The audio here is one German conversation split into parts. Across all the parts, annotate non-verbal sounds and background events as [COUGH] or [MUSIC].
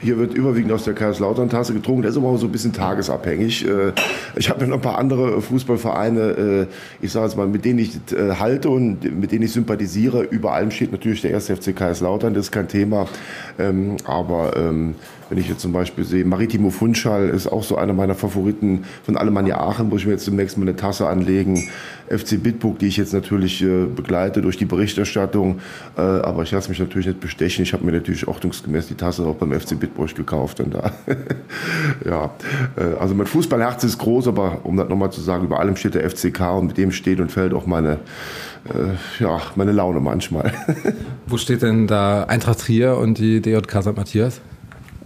Hier wird überwiegend aus der Kaiserslautern-Tasse getrunken. Der ist aber auch so ein bisschen tagesabhängig. Äh, ich habe ja noch ein paar andere Fußballvereine, äh, ich sage jetzt mal, mit denen ich äh, halte und mit denen ich sympathisiere. Über allem steht natürlich der 1. FC Kaiserslautern, das ist kein Thema. Ähm, aber ähm, wenn ich jetzt zum Beispiel sehe, Maritimo Funchal ist auch so einer meiner Favoriten von Alemannia Aachen, muss ich mir jetzt demnächst mal eine Tasse anlegen. FC Bitburg, die ich jetzt natürlich äh, begleite durch die Berichterstattung. Äh, aber ich lasse mich natürlich nicht bestechen. Ich habe mir natürlich ordnungsgemäß die Tasse auch beim FC Bitburg gekauft. Und da, [LAUGHS] ja, äh, also mein Fußballherz ist groß, aber um das nochmal zu sagen, über allem steht der FCK und mit dem steht und fällt auch meine, äh, ja, meine Laune manchmal. [LAUGHS] Wo steht denn da Eintracht Trier und die DJK St. Matthias?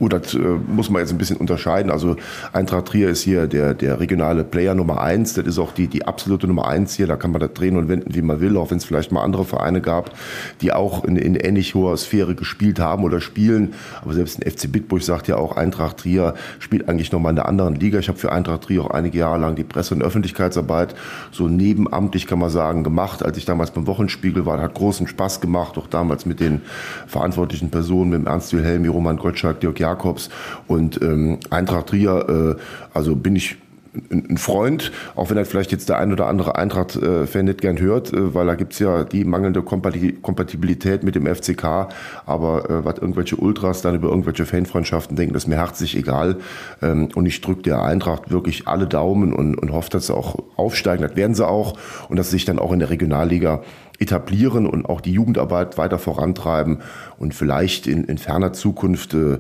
Gut, das äh, muss man jetzt ein bisschen unterscheiden. Also Eintracht Trier ist hier der, der regionale Player Nummer eins. Das ist auch die, die absolute Nummer eins hier. Da kann man das drehen und wenden, wie man will, auch wenn es vielleicht mal andere Vereine gab, die auch in, in ähnlich hoher Sphäre gespielt haben oder spielen. Aber selbst ein FC Bitburg sagt ja auch, Eintracht Trier spielt eigentlich nochmal in einer anderen Liga. Ich habe für Eintracht Trier auch einige Jahre lang die Presse- und Öffentlichkeitsarbeit so nebenamtlich, kann man sagen, gemacht. Als ich damals beim Wochenspiegel war, hat großen Spaß gemacht, auch damals mit den verantwortlichen Personen, mit dem Ernst Wilhelmi, Roman Gottschalk, Dirk Jakob, Jakobs und ähm, Eintracht Trier, äh, also bin ich ein Freund, auch wenn er vielleicht jetzt der ein oder andere Eintracht-Fan nicht gern hört, äh, weil da gibt's ja die mangelnde Kompatibilität mit dem FCK, aber äh, was irgendwelche Ultras dann über irgendwelche Fanfreundschaften denken, das ist mir herzlich egal. Ähm, und ich drücke der Eintracht wirklich alle Daumen und, und hoffe, dass sie auch aufsteigen, das werden sie auch. Und dass sie sich dann auch in der Regionalliga etablieren und auch die Jugendarbeit weiter vorantreiben und vielleicht in, in ferner Zukunft äh,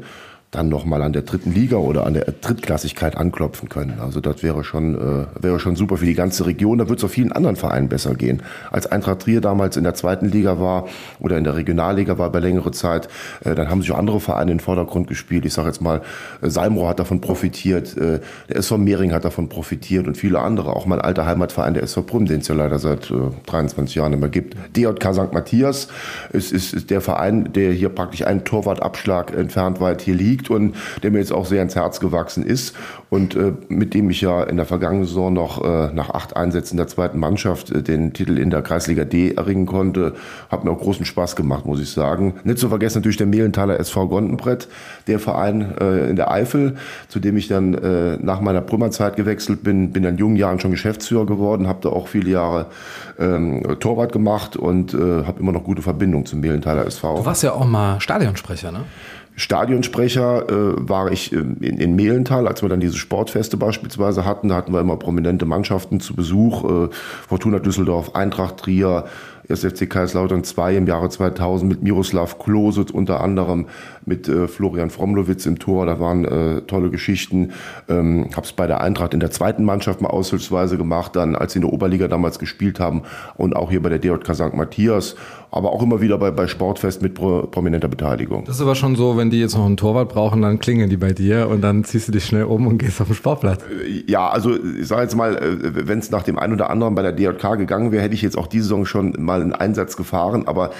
dann nochmal an der dritten Liga oder an der Drittklassigkeit anklopfen können. Also das wäre schon, äh, wäre schon super für die ganze Region. Da wird es auch vielen anderen Vereinen besser gehen. Als Eintracht Trier damals in der zweiten Liga war oder in der Regionalliga war bei längere Zeit, äh, dann haben sich auch andere Vereine in den Vordergrund gespielt. Ich sage jetzt mal, äh, Salmrohr hat davon profitiert, äh, der SV Mehring hat davon profitiert und viele andere. Auch mein alter Heimatverein, der SV Brüm, den es ja leider seit äh, 23 Jahren immer gibt. DJK St. Matthias ist, ist, ist der Verein, der hier praktisch einen Torwartabschlag entfernt weit hier liegt liegt und der mir jetzt auch sehr ins Herz gewachsen ist und äh, mit dem ich ja in der vergangenen Saison noch äh, nach acht Einsätzen der zweiten Mannschaft äh, den Titel in der Kreisliga D erringen konnte. Hat mir auch großen Spaß gemacht, muss ich sagen. Nicht zu vergessen natürlich der Mehlenthaler SV Gondenbrett, der Verein äh, in der Eifel, zu dem ich dann äh, nach meiner Brümmerzeit gewechselt bin, bin in jungen Jahren schon Geschäftsführer geworden, habe da auch viele Jahre ähm, Torwart gemacht und äh, habe immer noch gute Verbindung zum Mehlenthaler SV. Du warst ja auch mal Stadionsprecher, ne? Stadionsprecher äh, war ich in, in Mehlental, als wir dann diese Sportfeste beispielsweise hatten. Da hatten wir immer prominente Mannschaften zu Besuch. Äh, Fortuna Düsseldorf, Eintracht Trier, 1. FC Kaiserslautern 2 im Jahre 2000 mit Miroslav Klose unter anderem, mit äh, Florian Fromlowitz im Tor. Da waren äh, tolle Geschichten. Ähm, Habe es bei der Eintracht in der zweiten Mannschaft mal aushilfsweise gemacht, dann als sie in der Oberliga damals gespielt haben und auch hier bei der DJK St. Matthias aber auch immer wieder bei, bei Sportfest mit pro, prominenter Beteiligung. Das ist aber schon so, wenn die jetzt noch einen Torwart brauchen, dann klingeln die bei dir und dann ziehst du dich schnell um und [LAUGHS] gehst auf den Sportplatz. Äh, ja, also ich sage jetzt mal, äh, wenn es nach dem einen oder anderen bei der DJK gegangen wäre, hätte ich jetzt auch diese Saison schon mal einen Einsatz gefahren. Aber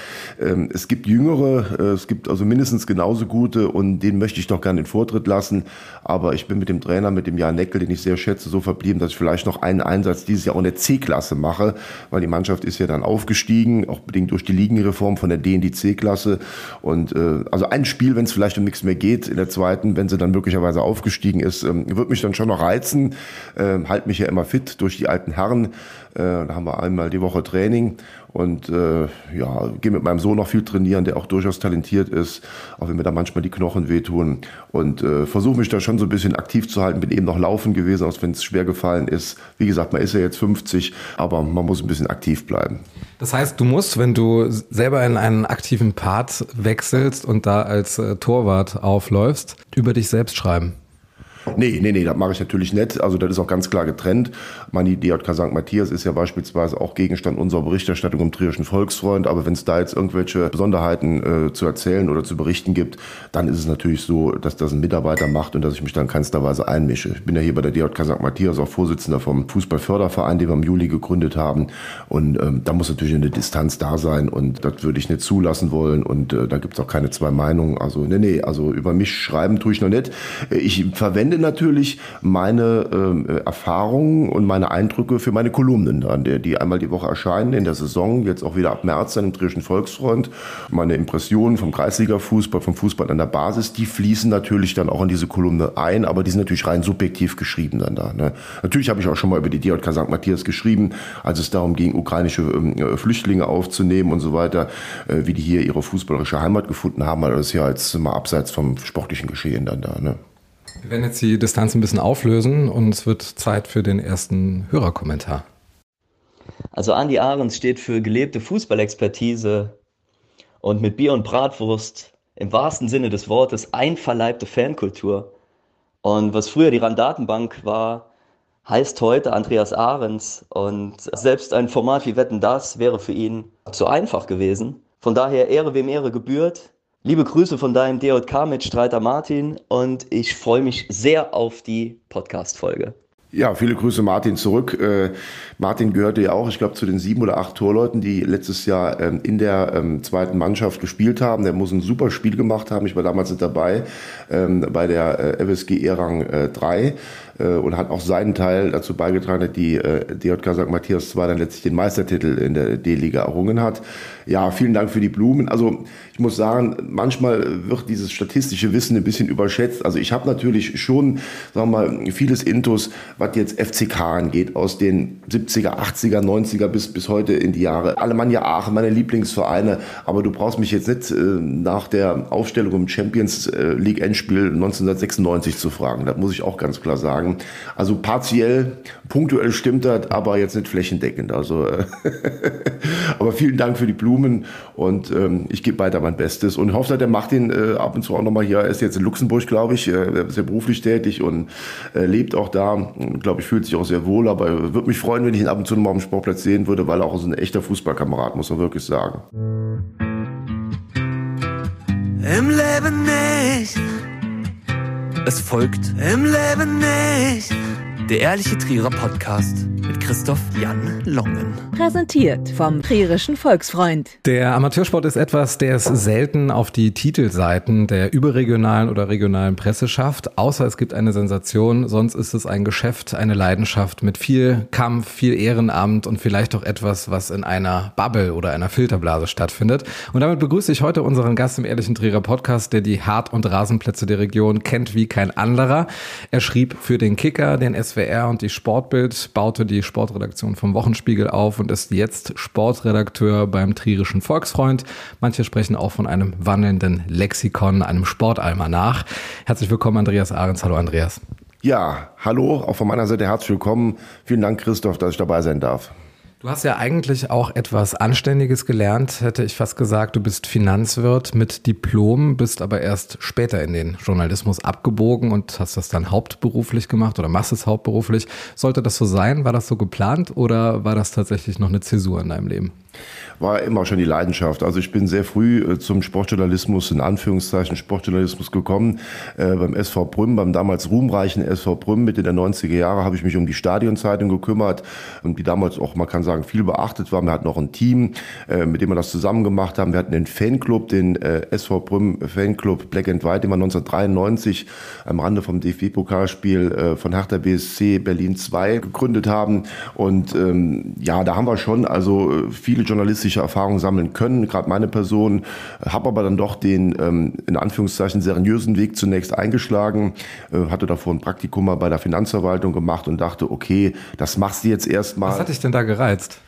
ähm, es gibt Jüngere, äh, es gibt also mindestens genauso gute und denen möchte ich doch gerne den Vortritt lassen. Aber ich bin mit dem Trainer, mit dem Jan Neckel, den ich sehr schätze, so verblieben, dass ich vielleicht noch einen Einsatz dieses Jahr auch in der C-Klasse mache, weil die Mannschaft ist ja dann aufgestiegen, auch bedingt durch die Ligenreform von der D in die C-Klasse. Und äh, also ein Spiel, wenn es vielleicht um nichts mehr geht, in der zweiten, wenn sie dann möglicherweise aufgestiegen ist, ähm, wird mich dann schon noch reizen. Ähm, halt mich ja immer fit durch die alten Herren. Äh, da haben wir einmal die Woche Training und äh, ja, gehe mit meinem Sohn noch viel trainieren, der auch durchaus talentiert ist, auch wenn mir da manchmal die Knochen wehtun. Und äh, versuche mich da schon so ein bisschen aktiv zu halten. Bin eben noch laufen gewesen, auch wenn es schwer gefallen ist. Wie gesagt, man ist ja jetzt 50, aber man muss ein bisschen aktiv bleiben. Das heißt, du musst, wenn du selber in einen aktiven Part wechselst und da als äh, Torwart aufläufst, über dich selbst schreiben. Nee, nee, nee, das mache ich natürlich nicht. Also das ist auch ganz klar getrennt. Meine DJK St. Matthias ist ja beispielsweise auch Gegenstand unserer Berichterstattung im Trierischen Volksfreund. Aber wenn es da jetzt irgendwelche Besonderheiten äh, zu erzählen oder zu berichten gibt, dann ist es natürlich so, dass das ein Mitarbeiter macht und dass ich mich dann keinster Weise einmische. Ich bin ja hier bei der DJK St. Matthias auch Vorsitzender vom Fußballförderverein, den wir im Juli gegründet haben. Und ähm, da muss natürlich eine Distanz da sein und das würde ich nicht zulassen wollen. Und äh, da gibt es auch keine zwei Meinungen. Also nee, nee, also über mich schreiben tue ich noch nicht. Ich verwende verwende natürlich meine äh, Erfahrungen und meine Eindrücke für meine Kolumnen dann, die einmal die Woche erscheinen in der Saison, jetzt auch wieder ab März dann im Trierischen Volksfreund. Meine Impressionen vom Kreisliga-Fußball, vom Fußball an der Basis, die fließen natürlich dann auch in diese Kolumne ein, aber die sind natürlich rein subjektiv geschrieben dann da. Ne? Natürlich habe ich auch schon mal über die DJK St. Matthias geschrieben, als es darum ging, ukrainische äh, Flüchtlinge aufzunehmen und so weiter, äh, wie die hier ihre fußballerische Heimat gefunden haben, aber das ist ja jetzt mal abseits vom sportlichen Geschehen dann da. Ne? Wir werden jetzt die Distanz ein bisschen auflösen und es wird Zeit für den ersten Hörerkommentar. Also Andi Ahrens steht für gelebte Fußballexpertise und mit Bier und Bratwurst im wahrsten Sinne des Wortes einverleibte Fankultur. Und was früher die Randatenbank war, heißt heute Andreas Ahrens. Und selbst ein Format wie Wetten das wäre für ihn zu einfach gewesen. Von daher Ehre wem Ehre gebührt. Liebe Grüße von deinem DJK-Mitstreiter Martin und ich freue mich sehr auf die Podcast-Folge. Ja, viele Grüße Martin zurück. Äh, Martin gehörte ja auch, ich glaube, zu den sieben oder acht Torleuten, die letztes Jahr ähm, in der ähm, zweiten Mannschaft gespielt haben. Der muss ein super Spiel gemacht haben. Ich war damals nicht dabei ähm, bei der äh, FSG E-Rang äh, 3 äh, und hat auch seinen Teil dazu beigetragen, dass die äh, DJK St. Matthias 2 dann letztlich den Meistertitel in der D-Liga errungen hat. Ja, vielen Dank für die Blumen. Also ich muss sagen, manchmal wird dieses statistische Wissen ein bisschen überschätzt. Also ich habe natürlich schon, sagen wir mal, vieles Intus, was jetzt FCK angeht, aus den 70er, 80er, 90er bis, bis heute in die Jahre. Alemannia Aachen, meine Lieblingsvereine. Aber du brauchst mich jetzt nicht äh, nach der Aufstellung im Champions League Endspiel 1996 zu fragen. Das muss ich auch ganz klar sagen. Also partiell, punktuell stimmt das, aber jetzt nicht flächendeckend. Also, äh, [LAUGHS] aber vielen Dank für die Blumen und ähm, ich gebe weiter mein Bestes und hoffe, der macht ihn äh, ab und zu auch nochmal hier. Er ist jetzt in Luxemburg, glaube ich, äh, ist ja beruflich tätig und äh, lebt auch da glaube ich, fühlt sich auch sehr wohl, aber würde mich freuen, wenn ich ihn ab und zu noch mal auf dem Sportplatz sehen würde, weil er auch so ein echter Fußballkamerad, muss man wirklich sagen. Im Leben nicht. Es folgt Im Leben nicht. Der ehrliche Trierer Podcast mit Christoph Jan Longen. Präsentiert vom Trierischen Volksfreund. Der Amateursport ist etwas, der es selten auf die Titelseiten der überregionalen oder regionalen Presse schafft, außer es gibt eine Sensation, sonst ist es ein Geschäft, eine Leidenschaft mit viel Kampf, viel Ehrenamt und vielleicht auch etwas, was in einer Bubble oder einer Filterblase stattfindet. Und damit begrüße ich heute unseren Gast im Ehrlichen Trierer Podcast, der die Hart- und Rasenplätze der Region kennt wie kein anderer. Er schrieb für den Kicker, den SWR und die Sportbild, baute die Sportredaktion vom Wochenspiegel auf und ist jetzt Sportredakteur beim Trierischen Volksfreund. Manche sprechen auch von einem wandelnden Lexikon, einem Sportalmanach. Herzlich willkommen, Andreas Ahrens. Hallo, Andreas. Ja, hallo, auch von meiner Seite herzlich willkommen. Vielen Dank, Christoph, dass ich dabei sein darf. Du hast ja eigentlich auch etwas Anständiges gelernt, hätte ich fast gesagt. Du bist Finanzwirt mit Diplom, bist aber erst später in den Journalismus abgebogen und hast das dann hauptberuflich gemacht oder machst es hauptberuflich. Sollte das so sein? War das so geplant oder war das tatsächlich noch eine Zäsur in deinem Leben? War immer schon die Leidenschaft. Also ich bin sehr früh äh, zum Sportjournalismus, in Anführungszeichen Sportjournalismus gekommen. Äh, beim SV Brünn, beim damals ruhmreichen SV Brünn Mitte der 90er Jahre habe ich mich um die Stadionzeitung gekümmert und die damals auch, man kann sagen, viel beachtet war. Wir hatten auch ein Team, äh, mit dem wir das zusammen gemacht haben. Wir hatten den Fanclub, den äh, SV Brünn Fanclub Black and White, den wir 1993 am Rande vom DFB-Pokalspiel äh, von Hertha BSC Berlin 2 gegründet haben. Und ähm, ja, da haben wir schon also äh, viele journalistische berufliche Erfahrung sammeln können, gerade meine Person, habe aber dann doch den ähm, in Anführungszeichen seriösen Weg zunächst eingeschlagen, äh, hatte davor ein Praktikum mal bei der Finanzverwaltung gemacht und dachte, okay, das machst du jetzt erstmal. Was hat dich denn da gereizt?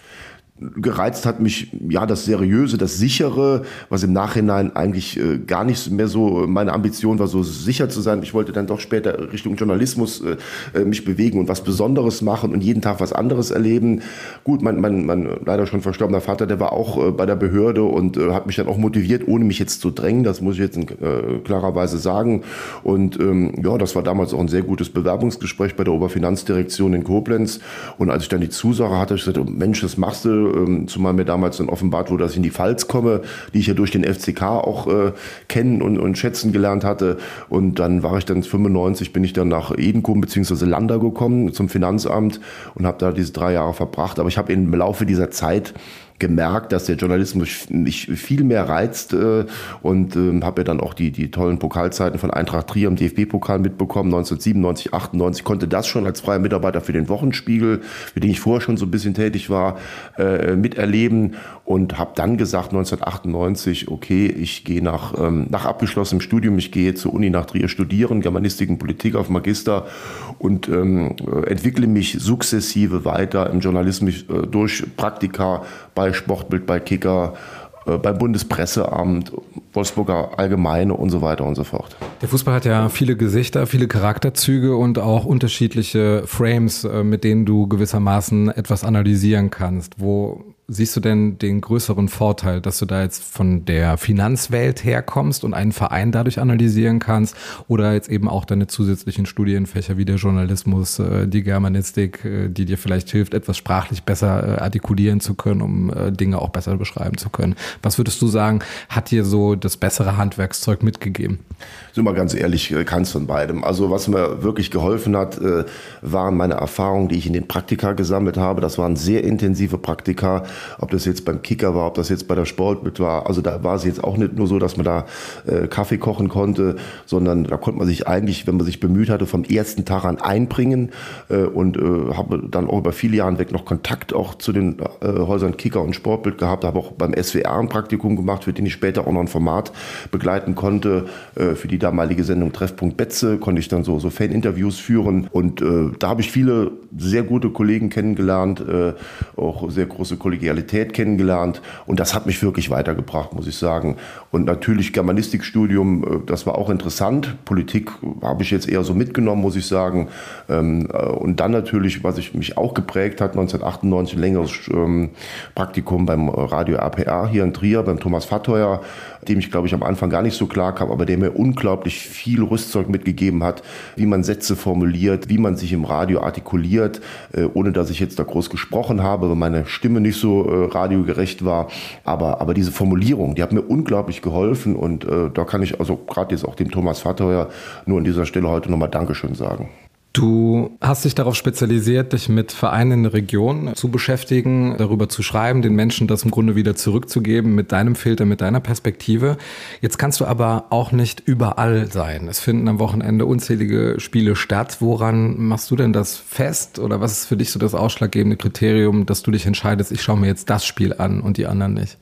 Gereizt hat mich ja das seriöse, das sichere, was im Nachhinein eigentlich äh, gar nicht mehr so meine Ambition war, so sicher zu sein. Ich wollte dann doch später Richtung Journalismus äh, äh, mich bewegen und was Besonderes machen und jeden Tag was anderes erleben. Gut, mein, mein, mein leider schon verstorbener Vater, der war auch äh, bei der Behörde und äh, hat mich dann auch motiviert, ohne mich jetzt zu drängen. Das muss ich jetzt in äh, klarer Weise sagen. Und ähm, ja, das war damals auch ein sehr gutes Bewerbungsgespräch bei der Oberfinanzdirektion in Koblenz. Und als ich dann die Zusage hatte, ich sagte, Mensch, das machst du ähm, zumal mir damals dann offenbart wurde, dass ich in die Pfalz komme, die ich ja durch den FCK auch äh, kennen und, und schätzen gelernt hatte. Und dann war ich dann 95, bin ich dann nach Edenkum bzw. Lander gekommen zum Finanzamt und habe da diese drei Jahre verbracht. Aber ich habe im Laufe dieser Zeit gemerkt, dass der Journalismus mich viel mehr reizt äh, und äh, habe ja dann auch die, die tollen Pokalzeiten von Eintracht Trier im DFB-Pokal mitbekommen, 1997, 98, konnte das schon als freier Mitarbeiter für den Wochenspiegel, für den ich vorher schon so ein bisschen tätig war, äh, miterleben und habe dann gesagt 1998, okay, ich gehe nach, ähm, nach abgeschlossenem Studium, ich gehe zur Uni nach Trier studieren, Germanistik und Politik auf Magister und ähm, entwickle mich sukzessive weiter im Journalismus äh, durch Praktika bei Sportbild, bei Kicker, äh, beim Bundespresseamt, Wolfsburger Allgemeine und so weiter und so fort. Der Fußball hat ja viele Gesichter, viele Charakterzüge und auch unterschiedliche Frames, äh, mit denen du gewissermaßen etwas analysieren kannst. Wo siehst du denn den größeren Vorteil, dass du da jetzt von der Finanzwelt herkommst und einen Verein dadurch analysieren kannst oder jetzt eben auch deine zusätzlichen Studienfächer wie der Journalismus, äh, die Germanistik, äh, die dir vielleicht hilft, etwas sprachlich besser äh, artikulieren zu können, um Dinge auch besser beschreiben zu können? Was würdest du sagen, hat dir so das bessere Handwerkszeug mitgegeben? Sind wir ganz ehrlich, keins von beidem. Also was mir wirklich geholfen hat, waren meine Erfahrungen, die ich in den Praktika gesammelt habe. Das waren sehr intensive Praktika ob das jetzt beim Kicker war, ob das jetzt bei der Sportbild war. Also da war es jetzt auch nicht nur so, dass man da äh, Kaffee kochen konnte, sondern da konnte man sich eigentlich, wenn man sich bemüht hatte, vom ersten Tag an einbringen äh, und äh, habe dann auch über viele Jahre weg noch Kontakt auch zu den äh, Häusern Kicker und Sportbild gehabt, habe auch beim SWR ein Praktikum gemacht, für den ich später auch noch ein Format begleiten konnte. Äh, für die damalige Sendung Treffpunkt Betze konnte ich dann so, so Fan-Interviews führen und äh, da habe ich viele sehr gute Kollegen kennengelernt, äh, auch sehr große Kollegialität kennengelernt und das hat mich wirklich weitergebracht, muss ich sagen. Und natürlich Germanistikstudium, äh, das war auch interessant. Politik habe ich jetzt eher so mitgenommen, muss ich sagen. Ähm, äh, und dann natürlich, was ich mich auch geprägt hat, 1998 ein längeres ähm, Praktikum beim Radio APR hier in Trier, beim Thomas Fatteuer, dem ich glaube ich am Anfang gar nicht so klar kam, aber der mir unglaublich viel Rüstzeug mitgegeben hat, wie man Sätze formuliert, wie man sich im Radio artikuliert, äh, ohne dass ich jetzt da groß gesprochen habe, weil meine Stimme nicht so radiogerecht war. Aber, aber diese Formulierung, die hat mir unglaublich geholfen und äh, da kann ich also gerade jetzt auch dem Thomas Vaterheuer nur an dieser Stelle heute nochmal Dankeschön sagen. Du hast dich darauf spezialisiert, dich mit Vereinen in der Region zu beschäftigen, darüber zu schreiben, den Menschen das im Grunde wieder zurückzugeben mit deinem Filter, mit deiner Perspektive. Jetzt kannst du aber auch nicht überall sein. Es finden am Wochenende unzählige Spiele statt. Woran machst du denn das fest? Oder was ist für dich so das ausschlaggebende Kriterium, dass du dich entscheidest, ich schaue mir jetzt das Spiel an und die anderen nicht?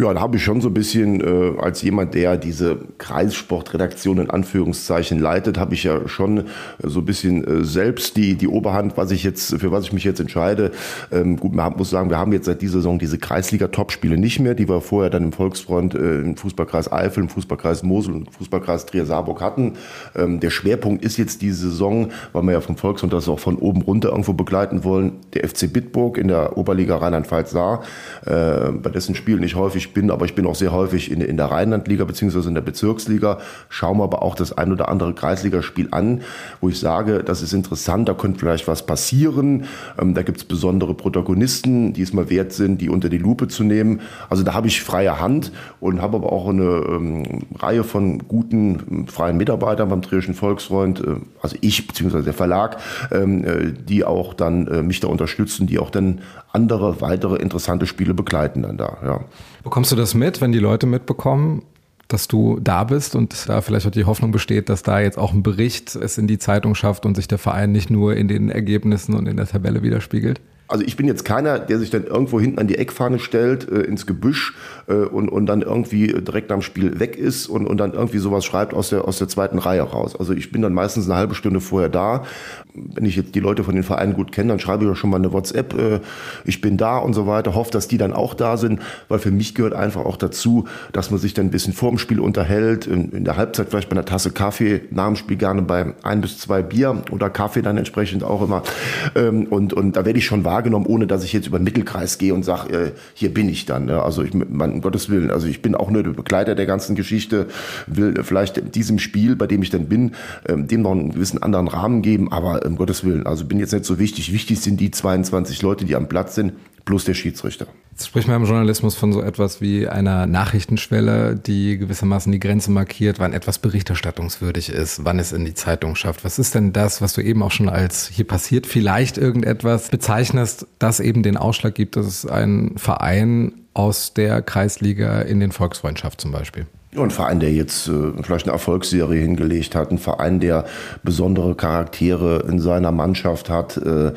Ja, da habe ich schon so ein bisschen, äh, als jemand, der diese Kreissportredaktion in Anführungszeichen leitet, habe ich ja schon so ein bisschen äh, selbst die, die Oberhand, was ich jetzt, für was ich mich jetzt entscheide. Ähm, gut, man muss sagen, wir haben jetzt seit dieser Saison diese Kreisliga-Topspiele nicht mehr, die wir vorher dann im Volksfreund äh, im Fußballkreis Eifel, im Fußballkreis Mosel und im Fußballkreis Trier-Saarburg hatten. Ähm, der Schwerpunkt ist jetzt diese Saison, weil wir ja vom Volksfreund das auch von oben runter irgendwo begleiten wollen, der FC Bitburg in der Oberliga Rheinland-Pfalz-Saar, äh, bei dessen Spielen ich häufig häufig bin, aber ich bin auch sehr häufig in, in der Rheinlandliga beziehungsweise in der Bezirksliga, schaue mir aber auch das ein oder andere Kreisligaspiel an, wo ich sage, das ist interessant, da könnte vielleicht was passieren, ähm, da gibt es besondere Protagonisten, die es mal wert sind, die unter die Lupe zu nehmen. Also da habe ich freie Hand und habe aber auch eine ähm, Reihe von guten ähm, freien Mitarbeitern beim Trierischen Volksfreund, äh, also ich beziehungsweise der Verlag, ähm, äh, die auch dann äh, mich da unterstützen, die auch dann andere weitere interessante Spiele begleiten dann da. Ja. Bekommst du das mit, wenn die Leute mitbekommen, dass du da bist und da vielleicht auch die Hoffnung besteht, dass da jetzt auch ein Bericht es in die Zeitung schafft und sich der Verein nicht nur in den Ergebnissen und in der Tabelle widerspiegelt? Also ich bin jetzt keiner, der sich dann irgendwo hinten an die Eckfahne stellt, äh, ins Gebüsch äh, und, und dann irgendwie direkt am Spiel weg ist und, und dann irgendwie sowas schreibt aus der, aus der zweiten Reihe raus. Also ich bin dann meistens eine halbe Stunde vorher da. Wenn ich jetzt die Leute von den Vereinen gut kenne, dann schreibe ich auch schon mal eine WhatsApp, äh, ich bin da und so weiter, hoffe, dass die dann auch da sind, weil für mich gehört einfach auch dazu, dass man sich dann ein bisschen vorm Spiel unterhält, in, in der Halbzeit vielleicht bei einer Tasse Kaffee, nach dem Spiel gerne bei ein bis zwei Bier oder Kaffee dann entsprechend auch immer. Ähm, und, und da werde ich schon wahr wahrgenommen, ohne dass ich jetzt über den Mittelkreis gehe und sage, äh, hier bin ich dann. Ne? Also ich, man, um Gottes Willen, also ich bin auch nur der Begleiter der ganzen Geschichte, will vielleicht diesem Spiel, bei dem ich dann bin, ähm, dem noch einen gewissen anderen Rahmen geben, aber um Gottes Willen, also bin jetzt nicht so wichtig. Wichtig sind die 22 Leute, die am Platz sind, plus der Schiedsrichter. Jetzt spricht man im Journalismus von so etwas wie einer Nachrichtenschwelle, die gewissermaßen die Grenze markiert, wann etwas berichterstattungswürdig ist, wann es in die Zeitung schafft. Was ist denn das, was du eben auch schon als hier passiert vielleicht irgendetwas bezeichnest, das eben den Ausschlag gibt, dass es ein Verein aus der Kreisliga in den Volksfreundschaft zum Beispiel? Ein Verein, der jetzt äh, vielleicht eine Erfolgsserie hingelegt hat, ein Verein, der besondere Charaktere in seiner Mannschaft hat, äh, äh,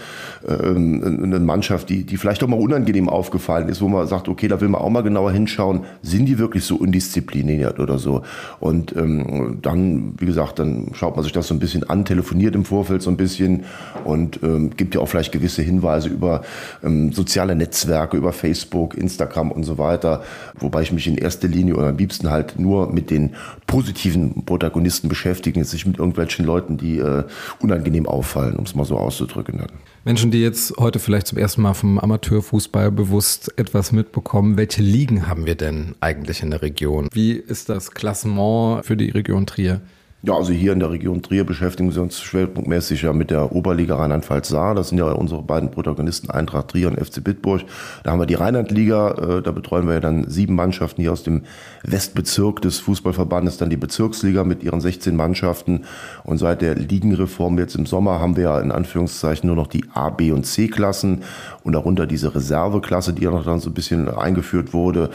eine Mannschaft, die, die vielleicht auch mal unangenehm aufgefallen ist, wo man sagt, okay, da will man auch mal genauer hinschauen, sind die wirklich so undiszipliniert oder so? Und ähm, dann, wie gesagt, dann schaut man sich das so ein bisschen an, telefoniert im Vorfeld so ein bisschen und ähm, gibt ja auch vielleicht gewisse Hinweise über ähm, soziale Netzwerke, über Facebook, Instagram und so weiter, wobei ich mich in erster Linie oder am liebsten halt nur mit den positiven Protagonisten beschäftigen, nicht mit irgendwelchen Leuten, die äh, unangenehm auffallen, um es mal so auszudrücken. Dann. Menschen, die jetzt heute vielleicht zum ersten Mal vom Amateurfußball bewusst etwas mitbekommen, welche Ligen haben wir denn eigentlich in der Region? Wie ist das Klassement für die Region Trier? Ja, also hier in der Region Trier beschäftigen wir uns schwerpunktmäßig ja mit der Oberliga Rheinland-Pfalz-Saar. Das sind ja unsere beiden Protagonisten Eintracht Trier und FC Bitburg. Da haben wir die Rheinland-Liga, äh, da betreuen wir ja dann sieben Mannschaften hier aus dem Westbezirk des Fußballverbandes, dann die Bezirksliga mit ihren 16 Mannschaften. Und seit der Ligenreform jetzt im Sommer haben wir ja in Anführungszeichen nur noch die A, B und C-Klassen und darunter diese Reserveklasse, die ja noch dann so ein bisschen eingeführt wurde.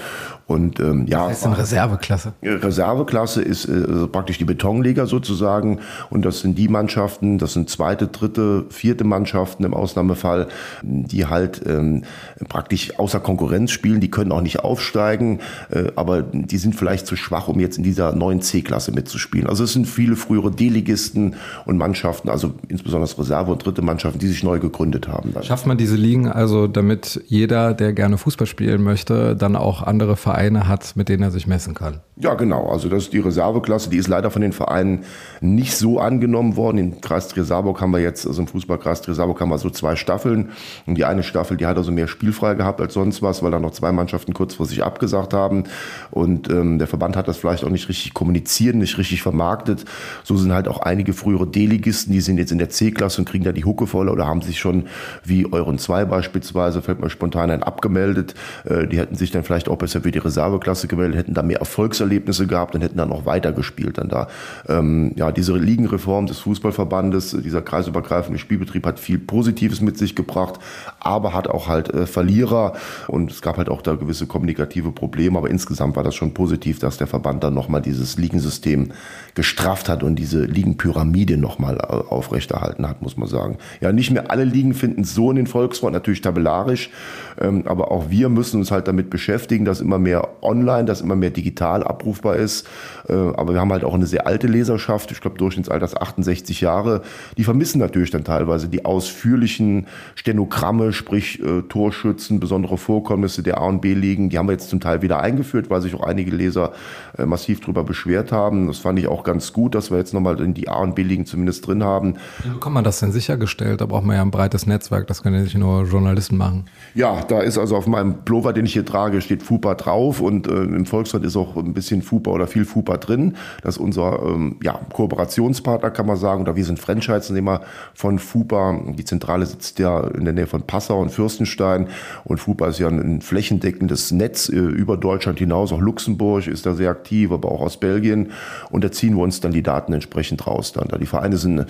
Und ähm, ja. Was heißt denn Reserveklasse? Reserveklasse ist äh, praktisch die Betonliga sozusagen. Und das sind die Mannschaften, das sind zweite, dritte, vierte Mannschaften im Ausnahmefall, die halt ähm, praktisch außer Konkurrenz spielen. Die können auch nicht aufsteigen, äh, aber die sind vielleicht zu schwach, um jetzt in dieser neuen C-Klasse mitzuspielen. Also es sind viele frühere Deligisten und Mannschaften, also insbesondere Reserve- und dritte Mannschaften, die sich neu gegründet haben. Dann. Schafft man diese Ligen also, damit jeder, der gerne Fußball spielen möchte, dann auch andere Vereine Vereine hat, mit denen er sich messen kann. Ja, genau. Also das ist die Reserveklasse. Die ist leider von den Vereinen nicht so angenommen worden. Im Kreis Trier-Saarburg haben wir jetzt, also im Fußballkreis Trier-Saarburg haben wir so zwei Staffeln. Und die eine Staffel, die hat also mehr spielfrei gehabt als sonst was, weil da noch zwei Mannschaften kurzfristig abgesagt haben. Und ähm, der Verband hat das vielleicht auch nicht richtig kommuniziert, nicht richtig vermarktet. So sind halt auch einige frühere D-Ligisten, die sind jetzt in der C-Klasse und kriegen da die Hucke voll oder haben sich schon, wie Euren 2 beispielsweise, fällt mir spontan ein, abgemeldet. Äh, die hätten sich dann vielleicht auch besser für die Reserveklasse gemeldet, hätten da mehr Erfolgserlebnisse gehabt und hätten dann auch weitergespielt. Dann da ähm, ja diese Ligenreform des Fußballverbandes, dieser kreisübergreifende Spielbetrieb hat viel Positives mit sich gebracht, aber hat auch halt äh, Verlierer und es gab halt auch da gewisse kommunikative Probleme. Aber insgesamt war das schon positiv, dass der Verband dann nochmal dieses Ligensystem gestrafft hat und diese Ligenpyramide nochmal äh, aufrechterhalten hat, muss man sagen. Ja, nicht mehr alle Ligen finden so in den Volksfront, natürlich tabellarisch, ähm, aber auch wir müssen uns halt damit beschäftigen, dass immer mehr mehr online, dass immer mehr digital abrufbar ist. Äh, aber wir haben halt auch eine sehr alte Leserschaft, ich glaube Durchschnittsalter ist 68 Jahre. Die vermissen natürlich dann teilweise die ausführlichen Stenogramme, sprich äh, Torschützen, besondere Vorkommnisse der A und B ligen. Die haben wir jetzt zum Teil wieder eingeführt, weil sich auch einige Leser massiv darüber beschwert haben. Das fand ich auch ganz gut, dass wir jetzt nochmal die A und B ligen zumindest drin haben. Wie bekommt man das denn sichergestellt? Da braucht man ja ein breites Netzwerk, das können ja nicht nur Journalisten machen. Ja, da ist also auf meinem Plover, den ich hier trage, steht FUPA drauf auf und äh, im Volkswagen ist auch ein bisschen FUPA oder viel FUPA drin. Das ist unser ähm, ja, Kooperationspartner, kann man sagen. Oder wir sind Franchise-Nehmer von FUPA. Die Zentrale sitzt ja in der Nähe von Passau und Fürstenstein. Und FUPA ist ja ein flächendeckendes Netz äh, über Deutschland hinaus. Auch Luxemburg ist da sehr aktiv, aber auch aus Belgien. Und da ziehen wir uns dann die Daten entsprechend raus. Dann. Da die Vereine sind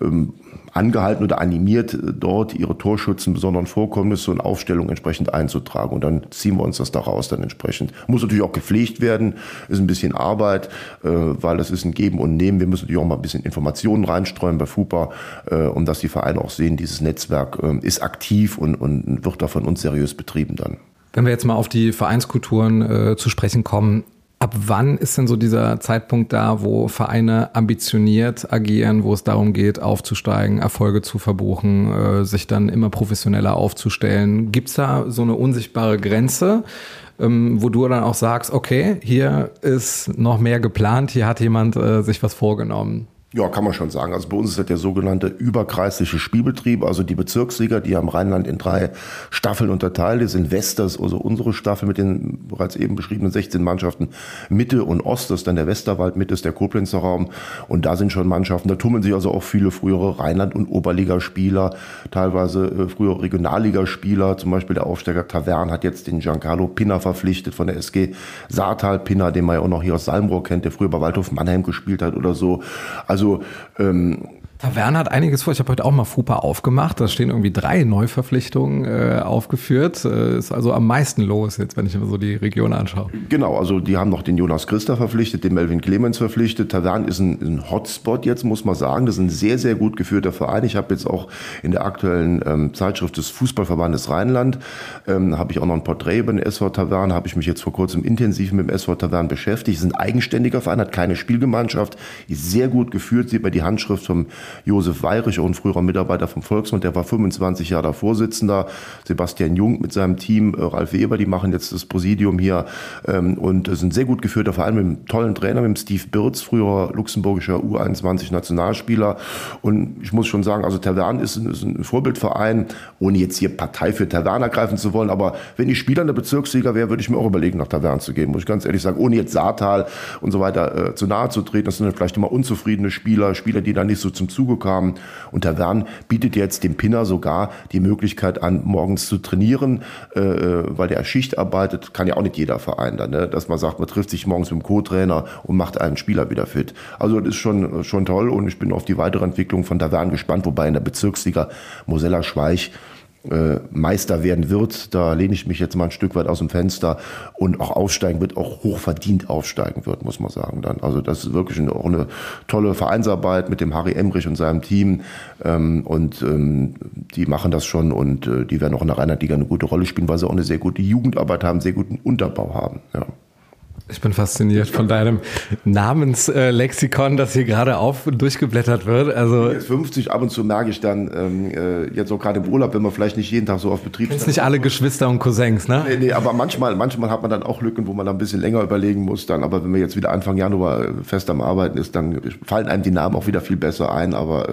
ähm, angehalten oder animiert, dort ihre Torschützen, besonderen Vorkommnisse und Aufstellungen entsprechend einzutragen. Und dann ziehen wir uns das daraus dann entsprechend. Muss natürlich auch gepflegt werden, ist ein bisschen Arbeit, äh, weil das ist ein Geben und Nehmen. Wir müssen natürlich auch mal ein bisschen Informationen reinstreuen bei FUPA, äh, um dass die Vereine auch sehen, dieses Netzwerk äh, ist aktiv und, und wird da von uns seriös betrieben dann. Wenn wir jetzt mal auf die Vereinskulturen äh, zu sprechen kommen, Ab wann ist denn so dieser Zeitpunkt da, wo Vereine ambitioniert agieren, wo es darum geht, aufzusteigen, Erfolge zu verbuchen, äh, sich dann immer professioneller aufzustellen? Gibt es da so eine unsichtbare Grenze, ähm, wo du dann auch sagst, okay, hier ist noch mehr geplant, hier hat jemand äh, sich was vorgenommen? Ja, kann man schon sagen. Also bei uns ist das der sogenannte überkreisliche Spielbetrieb. Also die Bezirksliga, die am Rheinland in drei Staffeln unterteilt ist. In West, das ist also unsere Staffel mit den bereits eben beschriebenen 16 Mannschaften. Mitte und Ost, das ist dann der Westerwald, Mitte ist der Koblenzer Raum. Und da sind schon Mannschaften. Da tummeln sich also auch viele frühere Rheinland- und Oberligaspieler, teilweise äh, frühere Regionalligaspieler. Zum Beispiel der Aufsteiger Tavern hat jetzt den Giancarlo Pinna verpflichtet von der SG Saartal Pinna, den man ja auch noch hier aus Salmrohr kennt, der früher bei Waldhof Mannheim gespielt hat oder so. Also also ähm, Taverne hat einiges vor. Ich habe heute auch mal FUPA aufgemacht. Da stehen irgendwie drei Neuverpflichtungen äh, aufgeführt. Äh, ist also am meisten los jetzt, wenn ich mir so die Region anschaue. Genau, also die haben noch den Jonas Christa verpflichtet, den Melvin Clemens verpflichtet. Taverne ist ein, ein, Hotspot jetzt, muss man sagen. Das ist ein sehr, sehr gut geführter Verein. Ich habe jetzt auch in der aktuellen ähm, Zeitschrift des Fußballverbandes Rheinland, ähm, habe ich auch noch ein Porträt über den SV Taverne, habe ich mich jetzt vor kurzem intensiv mit dem SV Taverne beschäftigt. Es ist ein eigenständiger Verein, hat keine Spielgemeinschaft, ist sehr gut geführt, sieht man die Handschrift vom Josef Weirich, auch ein früherer Mitarbeiter vom Volksmund, der war 25 Jahre Vorsitzender. Sebastian Jung mit seinem Team, äh, Ralf Weber, die machen jetzt das Präsidium hier ähm, und ist ein sehr gut geführter Verein mit einem tollen Trainer, mit dem Steve Birz, früherer luxemburgischer U21-Nationalspieler. Und ich muss schon sagen, also Tavern ist ein, ist ein Vorbildverein, ohne jetzt hier Partei für Tavern ergreifen zu wollen, aber wenn ich Spieler in der Bezirksliga wäre, würde ich mir auch überlegen, nach Tavern zu gehen, muss ich ganz ehrlich sagen, ohne jetzt Saartal und so weiter äh, zu nahe zu treten. Das sind vielleicht immer unzufriedene Spieler, Spieler, die da nicht so zum Zuge kamen. Und Wern bietet jetzt dem Pinner sogar die Möglichkeit an, morgens zu trainieren, äh, äh, weil der Schicht arbeitet. Kann ja auch nicht jeder Verein dann, ne? dass man sagt, man trifft sich morgens mit dem Co-Trainer und macht einen Spieler wieder fit. Also das ist schon, schon toll und ich bin auf die weitere Entwicklung von Wern gespannt, wobei in der Bezirksliga Mosella Schweich äh, Meister werden wird. Da lehne ich mich jetzt mal ein Stück weit aus dem Fenster und auch aufsteigen wird, auch hochverdient aufsteigen wird, muss man sagen dann. Also das ist wirklich eine, auch eine tolle Vereinsarbeit mit dem Harry Emrich und seinem Team ähm, und ähm, die machen das schon und äh, die werden auch in der Rheinland-Liga eine gute Rolle spielen, weil sie auch eine sehr gute Jugendarbeit haben, sehr guten Unterbau haben. Ja. Ich bin fasziniert von deinem Namenslexikon, das hier gerade auf und durchgeblättert wird. Also jetzt 50, ab und zu merke ich dann, ähm, äh, jetzt auch gerade im Urlaub, wenn man vielleicht nicht jeden Tag so auf Betrieb ist. nicht alle Geschwister und Cousins, ne? Nee, nee, aber manchmal, manchmal hat man dann auch Lücken, wo man dann ein bisschen länger überlegen muss. Dann, aber wenn man jetzt wieder Anfang Januar äh, fest am Arbeiten ist, dann fallen einem die Namen auch wieder viel besser ein. Aber äh,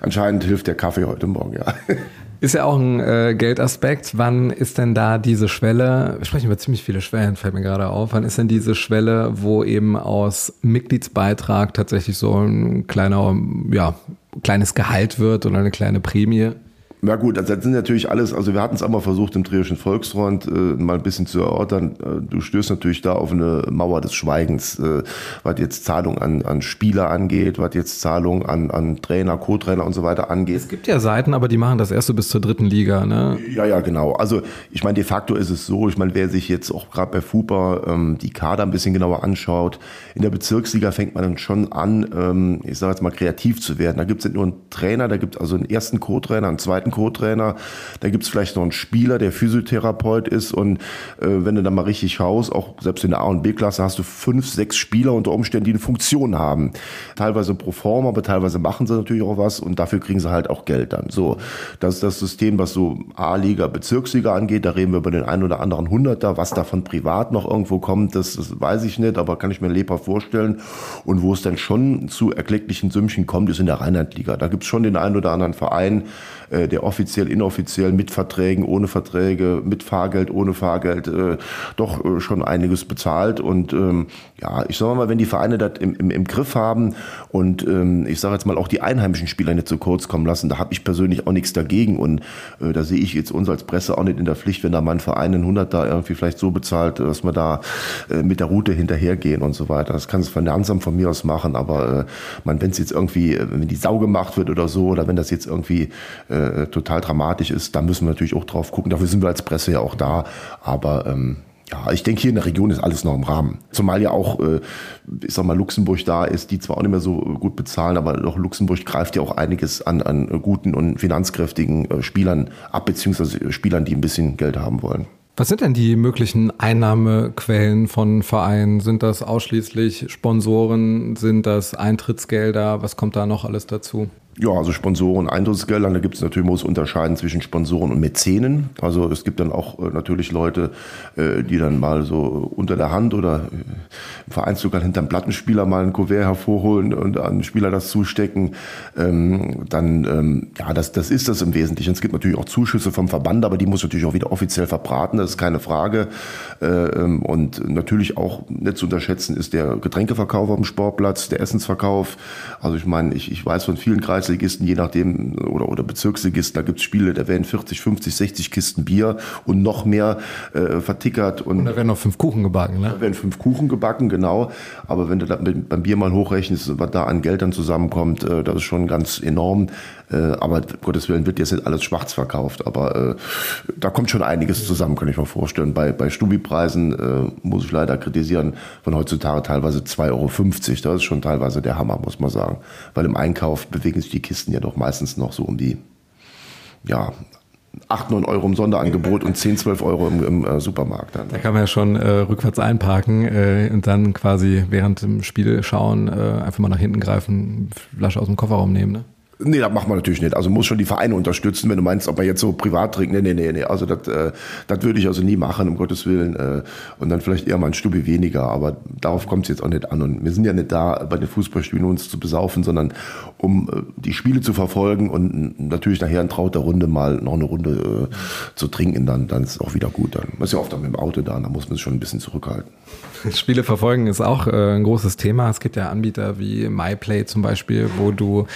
anscheinend hilft der Kaffee heute Morgen, ja. [LAUGHS] Ist ja auch ein äh, Geldaspekt. Wann ist denn da diese Schwelle? Wir sprechen über ziemlich viele Schwellen, fällt mir gerade auf. Wann ist denn diese Schwelle, wo eben aus Mitgliedsbeitrag tatsächlich so ein kleiner, ja, kleines Gehalt wird oder eine kleine Prämie? Na gut, das sind natürlich alles, also wir hatten es einmal versucht im Trierischen Volksfront äh, mal ein bisschen zu erörtern. Äh, du stößt natürlich da auf eine Mauer des Schweigens, äh, was jetzt Zahlung an, an Spieler angeht, was jetzt Zahlung an, an Trainer, Co-Trainer und so weiter angeht. Es gibt ja Seiten, aber die machen das erst so bis zur dritten Liga, ne? Ja, ja, genau. Also ich meine, de facto ist es so, ich meine, wer sich jetzt auch gerade bei FUPA ähm, die Kader ein bisschen genauer anschaut, in der Bezirksliga fängt man dann schon an, ähm, ich sage jetzt mal, kreativ zu werden. Da gibt es nicht nur einen Trainer, da gibt es also einen ersten Co-Trainer, einen zweiten einen Co-Trainer, da gibt es vielleicht noch einen Spieler, der Physiotherapeut ist und äh, wenn du da mal richtig schaust, auch selbst in der A- und B-Klasse hast du fünf, sechs Spieler unter Umständen, die eine Funktion haben. Teilweise pro forma, aber teilweise machen sie natürlich auch was und dafür kriegen sie halt auch Geld dann. So, das ist das System, was so A-Liga, Bezirksliga angeht. Da reden wir über den einen oder anderen Hunderter. Was davon privat noch irgendwo kommt, das, das weiß ich nicht, aber kann ich mir lebhaft vorstellen. Und wo es dann schon zu erklecklichen Sümmchen kommt, ist in der Rheinlandliga. Da gibt es schon den einen oder anderen Verein, äh, der offiziell, inoffiziell mit Verträgen, ohne Verträge, mit Fahrgeld, ohne Fahrgeld, äh, doch äh, schon einiges bezahlt. Und ähm, ja, ich sage mal, wenn die Vereine das im, im, im Griff haben und ähm, ich sage jetzt mal auch die einheimischen Spieler nicht zu kurz kommen lassen, da habe ich persönlich auch nichts dagegen. Und äh, da sehe ich jetzt uns als Presse auch nicht in der Pflicht, wenn da mein Verein einen 100 da irgendwie vielleicht so bezahlt, dass wir da äh, mit der Route hinterhergehen und so weiter. Das kann es Finanzamt von mir aus machen, aber äh, wenn es jetzt irgendwie, äh, wenn die Sau gemacht wird oder so, oder wenn das jetzt irgendwie äh, total dramatisch ist, da müssen wir natürlich auch drauf gucken. Dafür sind wir als Presse ja auch da. Aber ähm, ja, ich denke, hier in der Region ist alles noch im Rahmen. Zumal ja auch, äh, ich sag mal, Luxemburg da ist, die zwar auch nicht mehr so gut bezahlen, aber doch Luxemburg greift ja auch einiges an, an guten und finanzkräftigen äh, Spielern ab, beziehungsweise Spielern, die ein bisschen Geld haben wollen. Was sind denn die möglichen Einnahmequellen von Vereinen? Sind das ausschließlich Sponsoren? Sind das Eintrittsgelder? Was kommt da noch alles dazu? Ja, also Sponsoren, Eintrittsgelder, da gibt es natürlich, muss unterscheiden zwischen Sponsoren und Mäzenen. Also es gibt dann auch äh, natürlich Leute, äh, die dann mal so unter der Hand oder äh, im Vereinslokal hinterm Plattenspieler mal ein Kuvert hervorholen und an Spieler das zustecken. Ähm, dann, ähm, ja, das, das ist das im Wesentlichen. Es gibt natürlich auch Zuschüsse vom Verband, aber die muss natürlich auch wieder offiziell verbraten, das ist keine Frage. Äh, ähm, und natürlich auch nicht zu unterschätzen ist der Getränkeverkauf auf dem Sportplatz, der Essensverkauf. Also ich meine, ich, ich weiß von vielen Kreisen, Kreisligisten, je nachdem, oder, oder Bezirksligisten, da gibt es Spiele, da werden 40, 50, 60 Kisten Bier und noch mehr äh, vertickert. Und, und da werden noch fünf Kuchen gebacken, ne? Da werden fünf Kuchen gebacken, genau. Aber wenn du da mit, beim Bier mal hochrechnest, was da an Geld dann zusammenkommt, äh, das ist schon ganz enorm. Äh, aber Gottes Willen wird jetzt nicht alles schwarz verkauft. Aber äh, da kommt schon einiges zusammen, kann ich mir vorstellen. Bei, bei Stubi-Preisen äh, muss ich leider kritisieren, von heutzutage teilweise 2,50 Euro. Das ist schon teilweise der Hammer, muss man sagen. Weil im Einkauf bewegen sich die Kisten ja doch meistens noch so um die, ja, 8, 9 Euro im Sonderangebot und 10, 12 Euro im, im äh, Supermarkt. Dann. Da kann man ja schon äh, rückwärts einparken äh, und dann quasi während dem Spiel schauen, äh, einfach mal nach hinten greifen, Flasche aus dem Kofferraum nehmen. Ne? Nee, das macht man natürlich nicht. Also muss schon die Vereine unterstützen, wenn du meinst, ob man jetzt so privat trinkt. Nee, nee, nee, nee. Also das, äh, das würde ich also nie machen, um Gottes Willen. Äh, und dann vielleicht eher mal ein Stübe weniger. Aber darauf kommt es jetzt auch nicht an. Und wir sind ja nicht da, bei den Fußballspielen uns zu besaufen, sondern um äh, die Spiele zu verfolgen und natürlich nachher in trauter Runde mal noch eine Runde äh, zu trinken, dann, dann ist es auch wieder gut. Dann ist ja oft auch mit dem Auto da, da muss man sich schon ein bisschen zurückhalten. [LAUGHS] Spiele verfolgen ist auch äh, ein großes Thema. Es gibt ja Anbieter wie MyPlay zum Beispiel, wo du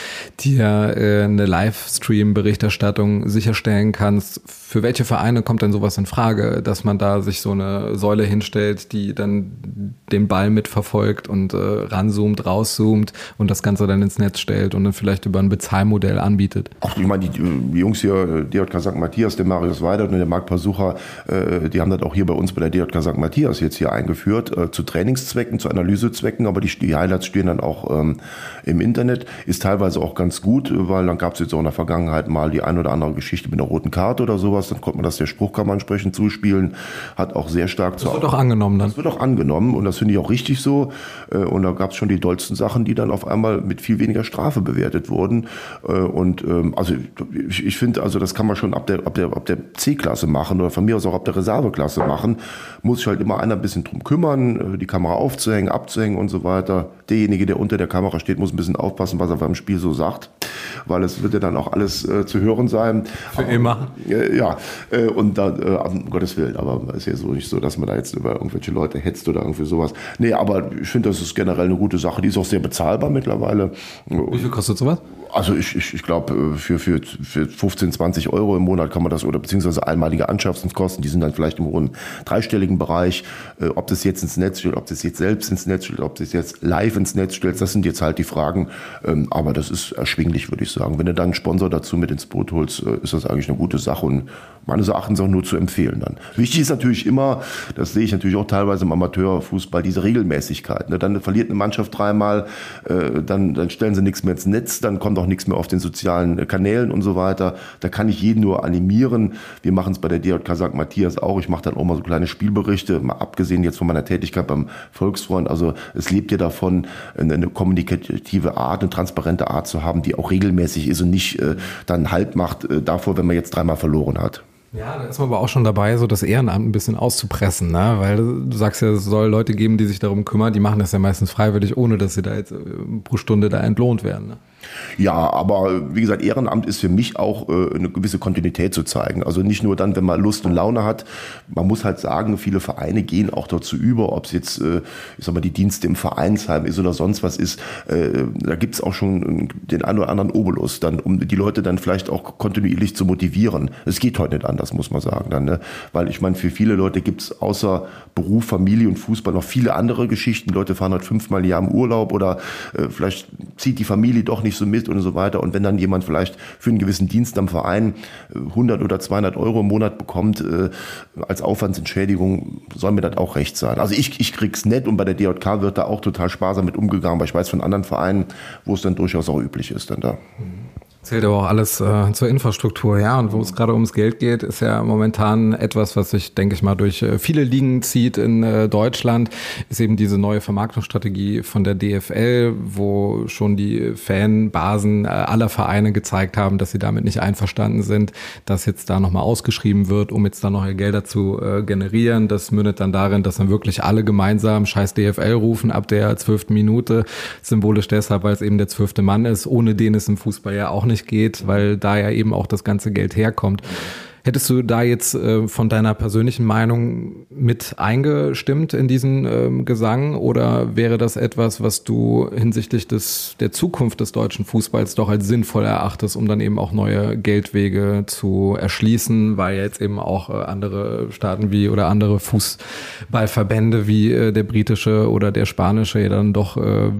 dir äh, eine Livestream-Berichterstattung sicherstellen kannst. Für welche Vereine kommt denn sowas in Frage, dass man da sich so eine Säule hinstellt, die dann den Ball mitverfolgt und äh, ranzoomt, rauszoomt und das Ganze dann ins Netz stellt und dann vielleicht über ein Bezahlmodell anbietet? Ach, ich meine, die, die Jungs hier, DJK St. Matthias, der Marius Weidert und der Marc Pasucher, äh, die haben das auch hier bei uns bei der DJK St. Matthias jetzt hier eingeführt äh, zu Trainingszwecken, zu Analysezwecken, aber die, die Highlights stehen dann auch ähm, im Internet. Ist teilweise auch ganz gut, weil dann gab es jetzt auch in der Vergangenheit mal die ein oder andere Geschichte mit einer roten Karte oder sowas. Dann konnte man das der Spruchkammer entsprechend zuspielen. Hat auch sehr stark zu. Das wird auch angenommen dann. Das wird auch angenommen und das finde ich auch richtig so. Äh, und da gab es schon die dollsten Sachen, die dann auf einmal mit viel weniger Strafe bewertet wurden. Äh, und ähm, also ich, ich finde, also das kann man schon ab der, ab der, ab der C-Klasse machen oder von mir aus auch ab der Reserveklasse machen. Muss sich halt immer einer ein bisschen drum kümmern äh, die Kamera aufzuhängen, abzuhängen und so weiter. Derjenige, der unter der Kamera steht, muss ein bisschen aufpassen, was er beim Spiel so sagt, weil es wird ja dann auch alles äh, zu hören sein. Für aber, immer. Äh, ja, äh, und da, äh, um Gottes Willen, aber es ist ja so nicht so, dass man da jetzt über irgendwelche Leute hetzt oder irgendwie sowas. Nee, aber ich finde, das ist generell eine gute Sache. Die ist auch sehr bezahlbar mittlerweile. Wie viel kostet sowas? Also ich, ich, ich glaube, äh, für, für, für 15, 20 Euro im Monat kann man das, oder beziehungsweise einmalige Anschaffungskosten, die sind dann vielleicht im hohen dreistelligen Bereich. Äh, ob das jetzt ins Netz stellt, ob das jetzt selbst ins Netz stellt, ob das jetzt live ins Netz stellt, das sind jetzt halt die Fragen. Ähm, aber das ist erschwinglich, würde ich sagen. Wenn du dann einen Sponsor dazu mit ins Boot holst, äh, ist das eigentlich eine gute Sache und meines Erachtens auch nur zu empfehlen dann. Wichtig ist natürlich immer, das sehe ich natürlich auch teilweise im Amateurfußball, diese Regelmäßigkeit. Ne? Dann verliert eine Mannschaft dreimal, äh, dann, dann stellen sie nichts mehr ins Netz, dann kommt auch nichts mehr auf den sozialen Kanälen und so weiter. Da kann ich jeden nur animieren. Wir machen es bei der DJK St. Matthias auch. Ich mache dann auch mal so kleine Spielberichte, mal abgesehen jetzt von meiner Tätigkeit beim Volksfreund. Also es lebt ja davon, eine kommunikative Art, eine transparente Art zu haben, die auch regelmäßig ist und nicht äh, dann Halt macht äh, davor, wenn man jetzt dreimal verloren hat. Ja, da ist man aber auch schon dabei, so das Ehrenamt ein bisschen auszupressen, ne? weil du sagst ja, es soll Leute geben, die sich darum kümmern, die machen das ja meistens freiwillig, ohne dass sie da jetzt äh, pro Stunde da entlohnt werden. Ne? Ja, aber wie gesagt, Ehrenamt ist für mich auch äh, eine gewisse Kontinuität zu zeigen. Also nicht nur dann, wenn man Lust und Laune hat. Man muss halt sagen, viele Vereine gehen auch dazu über, ob es jetzt, äh, ich sag mal, die Dienste im Vereinsheim ist oder sonst was ist. Äh, da gibt's auch schon den einen oder anderen Obolus, dann, um die Leute dann vielleicht auch kontinuierlich zu motivieren. Es geht heute nicht anders, muss man sagen. Dann, ne? Weil ich meine, für viele Leute gibt's außer Beruf, Familie und Fußball noch viele andere Geschichten. Leute fahren halt fünfmal im Jahr im Urlaub oder äh, vielleicht zieht die Familie doch nicht so mit und so weiter. Und wenn dann jemand vielleicht für einen gewissen Dienst am Verein 100 äh, oder 200 Euro im Monat bekommt äh, als Aufwandsentschädigung, soll mir das auch recht sein. Also ich, ich krieg's nett und bei der DJK wird da auch total sparsam mit umgegangen, weil ich weiß von anderen Vereinen, wo es dann durchaus auch üblich ist dann da. Zählt aber auch alles äh, zur Infrastruktur, ja. Und wo es gerade ums Geld geht, ist ja momentan etwas, was sich, denke ich mal, durch äh, viele Ligen zieht in äh, Deutschland, ist eben diese neue Vermarktungsstrategie von der DFL, wo schon die Fanbasen äh, aller Vereine gezeigt haben, dass sie damit nicht einverstanden sind, dass jetzt da nochmal ausgeschrieben wird, um jetzt da noch Gelder zu äh, generieren. Das mündet dann darin, dass dann wirklich alle gemeinsam scheiß DFL rufen ab der zwölften Minute. Symbolisch deshalb, weil es eben der zwölfte Mann ist, ohne den es im Fußball ja auch nicht nicht geht, weil da ja eben auch das ganze Geld herkommt. Hättest du da jetzt äh, von deiner persönlichen Meinung mit eingestimmt in diesen ähm, Gesang oder wäre das etwas, was du hinsichtlich des, der Zukunft des deutschen Fußballs doch als sinnvoll erachtest, um dann eben auch neue Geldwege zu erschließen, weil jetzt eben auch äh, andere Staaten wie oder andere Fußballverbände wie äh, der britische oder der spanische ja dann doch äh,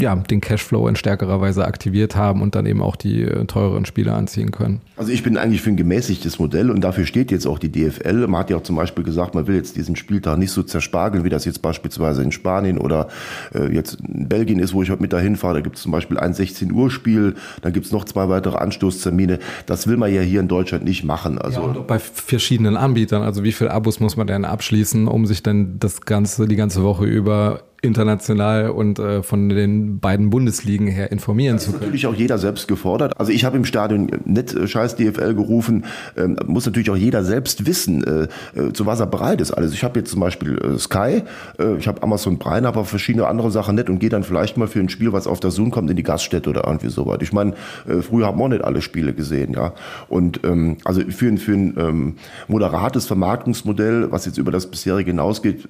ja, den Cashflow in stärkerer Weise aktiviert haben und dann eben auch die äh, teureren Spieler anziehen können? Also ich bin eigentlich für ein gemäßigtes Modell und dafür steht jetzt auch die DFL. Man hat ja auch zum Beispiel gesagt, man will jetzt diesen Spieltag nicht so zerspargeln, wie das jetzt beispielsweise in Spanien oder äh, jetzt in Belgien ist, wo ich heute mit dahin fahre. Da gibt es zum Beispiel ein 16 Uhr Spiel, dann gibt es noch zwei weitere Anstoßtermine. Das will man ja hier in Deutschland nicht machen. Also ja, bei verschiedenen Anbietern. Also wie viel Abos muss man denn abschließen, um sich dann das ganze die ganze Woche über international und äh, von den beiden Bundesligen her informieren zu können. Ist natürlich auch jeder selbst gefordert. Also ich habe im Stadion nicht äh, scheiß DFL gerufen, ähm, muss natürlich auch jeder selbst wissen, äh, äh, zu was er bereit ist. Also ich habe jetzt zum Beispiel äh, Sky, äh, ich habe Amazon Prime, aber verschiedene andere Sachen nicht und gehe dann vielleicht mal für ein Spiel, was auf der Zoom kommt, in die Gaststätte oder irgendwie sowas. Ich meine, äh, früher haben wir auch nicht alle Spiele gesehen, ja. Und ähm, also für ein, für ein ähm, moderates Vermarktungsmodell, was jetzt über das bisherige hinausgeht,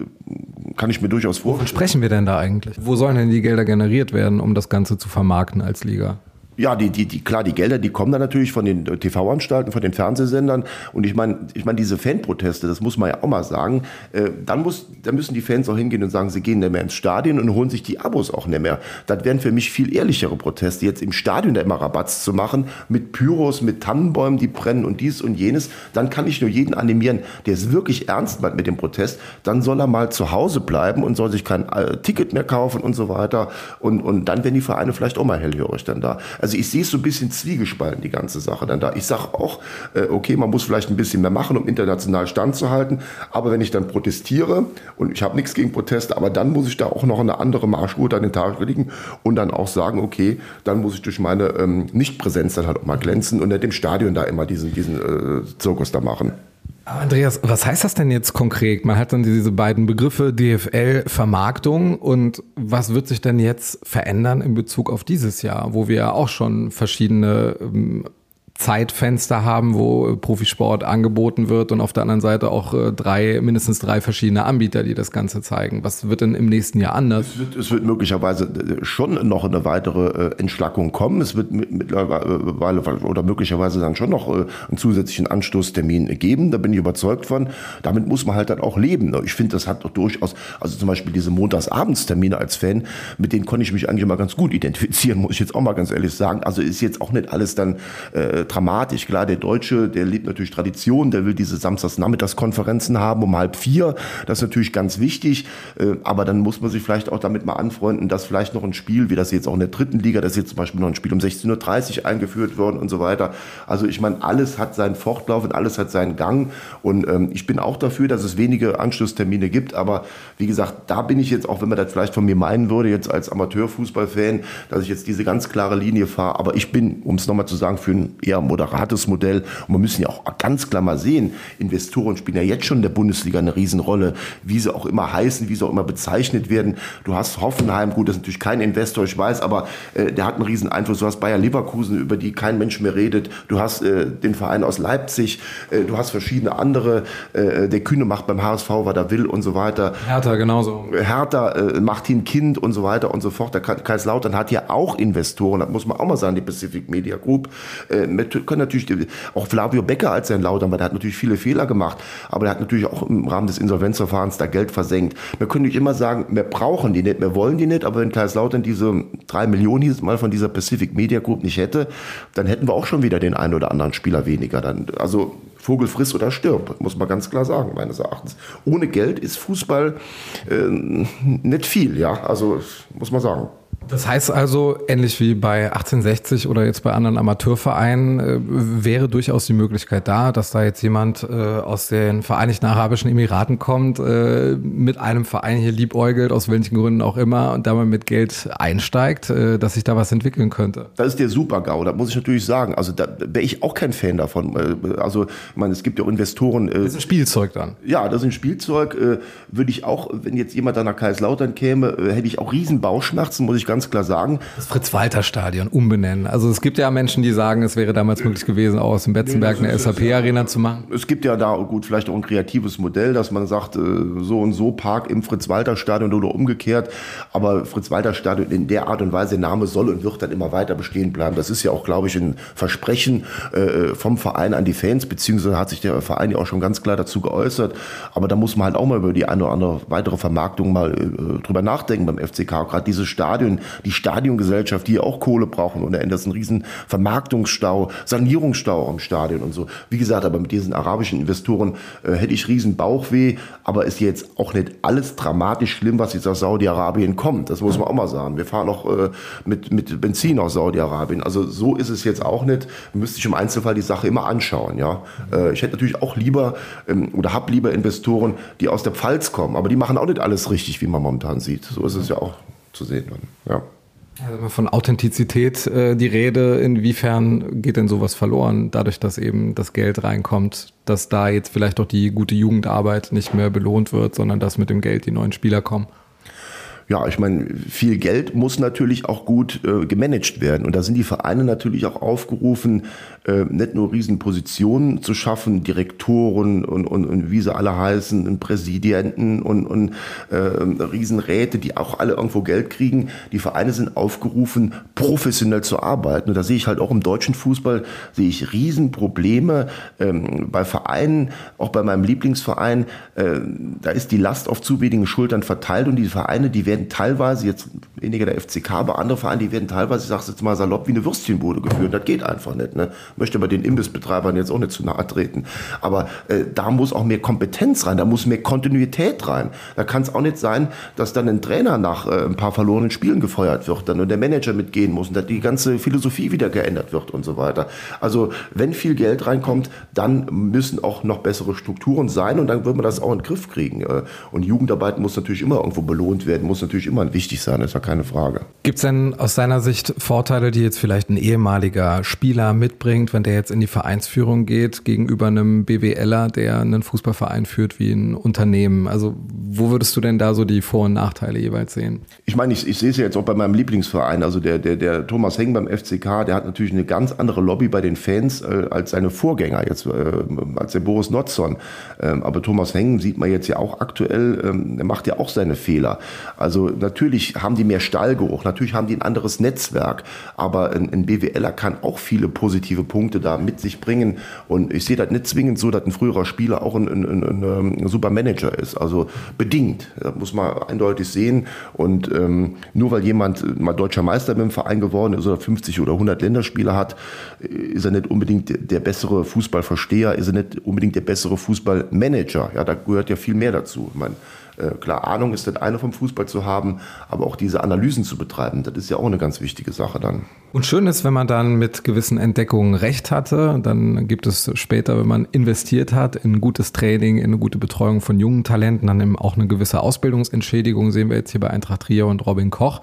kann ich mir durchaus vorstellen. Sprechen wir denn da eigentlich? Wo sollen denn die Gelder generiert werden, um das Ganze zu vermarkten als Liga? Ja, die, die, die, klar, die Gelder, die kommen dann natürlich von den TV-Anstalten, von den Fernsehsendern. Und ich meine, ich meine, diese Fanproteste, das muss man ja auch mal sagen, äh, dann, muss, dann müssen die Fans auch hingehen und sagen, sie gehen nicht mehr ins Stadion und holen sich die Abos auch nicht mehr. Das wären für mich viel ehrlichere Proteste, jetzt im Stadion da immer Rabatz zu machen, mit Pyros, mit Tannenbäumen, die brennen und dies und jenes. Dann kann ich nur jeden animieren, der es wirklich ernst meint mit dem Protest, dann soll er mal zu Hause bleiben und soll sich kein äh, Ticket mehr kaufen und so weiter. Und, und dann werden die Vereine vielleicht auch mal hellhörig dann da. Also ich sehe es so ein bisschen zwiegespalten, die ganze Sache dann da. Ich sage auch, äh, okay, man muss vielleicht ein bisschen mehr machen, um international standzuhalten. Aber wenn ich dann protestiere, und ich habe nichts gegen Proteste, aber dann muss ich da auch noch eine andere Marschroute an den Tag legen und dann auch sagen, okay, dann muss ich durch meine ähm, Nichtpräsenz dann halt auch mal glänzen und nicht im Stadion da immer diesen, diesen äh, Zirkus da machen. Andreas, was heißt das denn jetzt konkret? Man hat dann diese beiden Begriffe DFL Vermarktung und was wird sich denn jetzt verändern in Bezug auf dieses Jahr, wo wir ja auch schon verschiedene ähm, Zeitfenster haben, wo Profisport angeboten wird und auf der anderen Seite auch äh, drei, mindestens drei verschiedene Anbieter, die das Ganze zeigen. Was wird denn im nächsten Jahr anders? Es wird, es wird möglicherweise äh, schon noch eine weitere äh, Entschlackung kommen. Es wird mittlerweile oder möglicherweise dann schon noch einen zusätzlichen Anstoßtermin geben. Da bin ich überzeugt von. Damit muss man halt dann auch leben. Ich finde, das hat doch durchaus, also zum Beispiel diese Montagsabends-Termine als Fan, mit denen konnte ich mich eigentlich immer ganz gut identifizieren, muss ich jetzt auch mal ganz ehrlich sagen. Also ist jetzt auch nicht alles dann äh, dramatisch. Klar, der Deutsche, der liebt natürlich Tradition, der will diese Samstagsnachmittagskonferenzen haben um halb vier. Das ist natürlich ganz wichtig. Äh, aber dann muss man sich vielleicht auch damit mal anfreunden, dass vielleicht noch ein Spiel, wie das jetzt auch in der dritten Liga, das ist jetzt zum Beispiel noch ein Spiel um 16.30 Uhr eingeführt worden und so weiter. Also ich meine, alles hat seinen Fortlauf und alles hat seinen Gang. Und ähm, ich bin auch dafür, dass es wenige Anschlusstermine gibt. Aber wie gesagt, da bin ich jetzt, auch wenn man das vielleicht von mir meinen würde, jetzt als Amateurfußballfan, dass ich jetzt diese ganz klare Linie fahre. Aber ich bin, um es nochmal zu sagen, für ein moderates Modell. Und wir müssen ja auch ganz klar mal sehen, Investoren spielen ja jetzt schon in der Bundesliga eine Riesenrolle, wie sie auch immer heißen, wie sie auch immer bezeichnet werden. Du hast Hoffenheim, gut, das ist natürlich kein Investor, ich weiß, aber äh, der hat einen riesen Einfluss. Du hast Bayer Leverkusen, über die kein Mensch mehr redet. Du hast äh, den Verein aus Leipzig, äh, du hast verschiedene andere. Äh, der Kühne macht beim HSV, was er will und so weiter. Hertha genauso. Hertha, äh, Martin Kind und so weiter und so fort. Der Kaiserslautern hat ja auch Investoren, das muss man auch mal sagen, die Pacific Media Group. Äh, können natürlich, auch Flavio Becker als sein Lautern, weil der hat natürlich viele Fehler gemacht, aber der hat natürlich auch im Rahmen des Insolvenzverfahrens da Geld versenkt. Wir können nicht immer sagen, wir brauchen die nicht, wir wollen die nicht, aber wenn Kaiserslautern diese drei Millionen hieß mal von dieser Pacific Media Group nicht hätte, dann hätten wir auch schon wieder den einen oder anderen Spieler weniger. Dann, also Vogel friss oder stirb, muss man ganz klar sagen, meines Erachtens. Ohne Geld ist Fußball äh, nicht viel, ja, also muss man sagen. Das heißt also, ähnlich wie bei 1860 oder jetzt bei anderen Amateurvereinen, äh, wäre durchaus die Möglichkeit da, dass da jetzt jemand äh, aus den Vereinigten Arabischen Emiraten kommt, äh, mit einem Verein hier liebäugelt, aus welchen Gründen auch immer, und dabei mit Geld einsteigt, äh, dass sich da was entwickeln könnte. Das ist der Super-GAU, da muss ich natürlich sagen. Also da wäre ich auch kein Fan davon. Äh, also, ich meine, es gibt ja auch Investoren. Äh, das ist ein Spielzeug dann. Ja, das ist ein Spielzeug. Würde ich auch, wenn jetzt jemand da nach Kaiserslautern käme, hätte ich auch riesen Bauchschmerzen, muss ich ganz klar sagen. Das Fritz-Walter-Stadion umbenennen. Also es gibt ja Menschen, die sagen, es wäre damals möglich gewesen, auch aus dem Betzenberg eine SAP-Arena zu machen. Es gibt ja da gut vielleicht auch ein kreatives Modell, dass man sagt, äh, so und so Park im Fritz-Walter-Stadion oder umgekehrt. Aber Fritz-Walter-Stadion in der Art und Weise, der Name soll und wird dann immer weiter bestehen bleiben. Das ist ja auch, glaube ich, ein Versprechen äh, vom Verein an die Fans, beziehungsweise hat sich der Verein ja auch schon ganz klar dazu geäußert. Aber da muss man halt auch mal über die eine oder andere weitere Vermarktung mal drüber nachdenken beim FCK. Gerade dieses Stadion, die Stadiongesellschaft, die auch Kohle brauchen ohne Ende. Das ist ein riesen Vermarktungsstau, Sanierungsstau im Stadion und so. Wie gesagt, aber mit diesen arabischen Investoren äh, hätte ich riesen Bauchweh, aber ist jetzt auch nicht alles dramatisch schlimm, was jetzt aus Saudi-Arabien kommt. Das muss man auch mal sagen. Wir fahren auch äh, mit, mit Benzin aus Saudi-Arabien. Also so ist es jetzt auch nicht. Müsste ich im Einzelfall die Sache immer anschauen. Ja, äh, Ich hätte natürlich auch lieber ähm, oder habe lieber Investoren, die aus der Pfalz kommen, aber die machen auch nicht alles richtig, wie man momentan sieht. So ist es ja auch zu sehen. Ja. Also von Authentizität äh, die Rede, inwiefern geht denn sowas verloren, dadurch, dass eben das Geld reinkommt, dass da jetzt vielleicht auch die gute Jugendarbeit nicht mehr belohnt wird, sondern dass mit dem Geld die neuen Spieler kommen? Ja, ich meine, viel Geld muss natürlich auch gut äh, gemanagt werden. Und da sind die Vereine natürlich auch aufgerufen, äh, nicht nur Riesenpositionen zu schaffen, Direktoren und, und, und wie sie alle heißen, und Präsidenten und, und äh, Riesenräte, die auch alle irgendwo Geld kriegen. Die Vereine sind aufgerufen, professionell zu arbeiten. Und da sehe ich halt auch im deutschen Fußball, sehe ich Riesenprobleme ähm, bei Vereinen, auch bei meinem Lieblingsverein. Äh, da ist die Last auf zu wenigen Schultern verteilt und die Vereine, die werden teilweise, jetzt weniger der FCK, aber andere Vereine, die werden teilweise, ich sag's jetzt mal salopp, wie eine Würstchenbude geführt. Das geht einfach nicht. Ne? Möchte bei den Imbissbetreibern jetzt auch nicht zu nahe treten. Aber äh, da muss auch mehr Kompetenz rein, da muss mehr Kontinuität rein. Da kann es auch nicht sein, dass dann ein Trainer nach äh, ein paar verlorenen Spielen gefeuert wird dann und der Manager mitgehen muss und dass die ganze Philosophie wieder geändert wird und so weiter. Also wenn viel Geld reinkommt, dann müssen auch noch bessere Strukturen sein und dann wird man das auch in den Griff kriegen. Äh, und Jugendarbeit muss natürlich immer irgendwo belohnt werden, muss natürlich immer wichtig sein, ist ja keine Frage. Gibt es denn aus seiner Sicht Vorteile, die jetzt vielleicht ein ehemaliger Spieler mitbringt, wenn der jetzt in die Vereinsführung geht, gegenüber einem BWLer, der einen Fußballverein führt wie ein Unternehmen? Also wo würdest du denn da so die Vor- und Nachteile jeweils sehen? Ich meine, ich, ich sehe es ja jetzt auch bei meinem Lieblingsverein, also der, der, der Thomas Heng beim FCK, der hat natürlich eine ganz andere Lobby bei den Fans äh, als seine Vorgänger, jetzt äh, als der Boris Notzon. Ähm, aber Thomas Heng sieht man jetzt ja auch aktuell, ähm, er macht ja auch seine Fehler. Also natürlich haben die mehr Stallgeruch, natürlich haben die ein anderes Netzwerk, aber ein, ein BWLer kann auch viele positive Punkte da mit sich bringen. Und ich sehe das nicht zwingend so, dass ein früherer Spieler auch ein, ein, ein, ein super Manager ist. Also bedingt, das muss man eindeutig sehen. Und ähm, nur weil jemand mal deutscher Meister mit dem Verein geworden ist oder 50 oder 100 Länderspiele hat, ist er nicht unbedingt der bessere Fußballversteher, ist er nicht unbedingt der bessere Fußballmanager. Ja, da gehört ja viel mehr dazu. Ich meine, äh, klar, Ahnung ist das eine vom Fußball zu haben, aber auch diese Analysen zu betreiben, das ist ja auch eine ganz wichtige Sache dann. Und schön ist, wenn man dann mit gewissen Entdeckungen recht hatte, dann gibt es später, wenn man investiert hat in gutes Training, in eine gute Betreuung von jungen Talenten, dann eben auch eine gewisse Ausbildungsentschädigung, sehen wir jetzt hier bei Eintracht Trier und Robin Koch.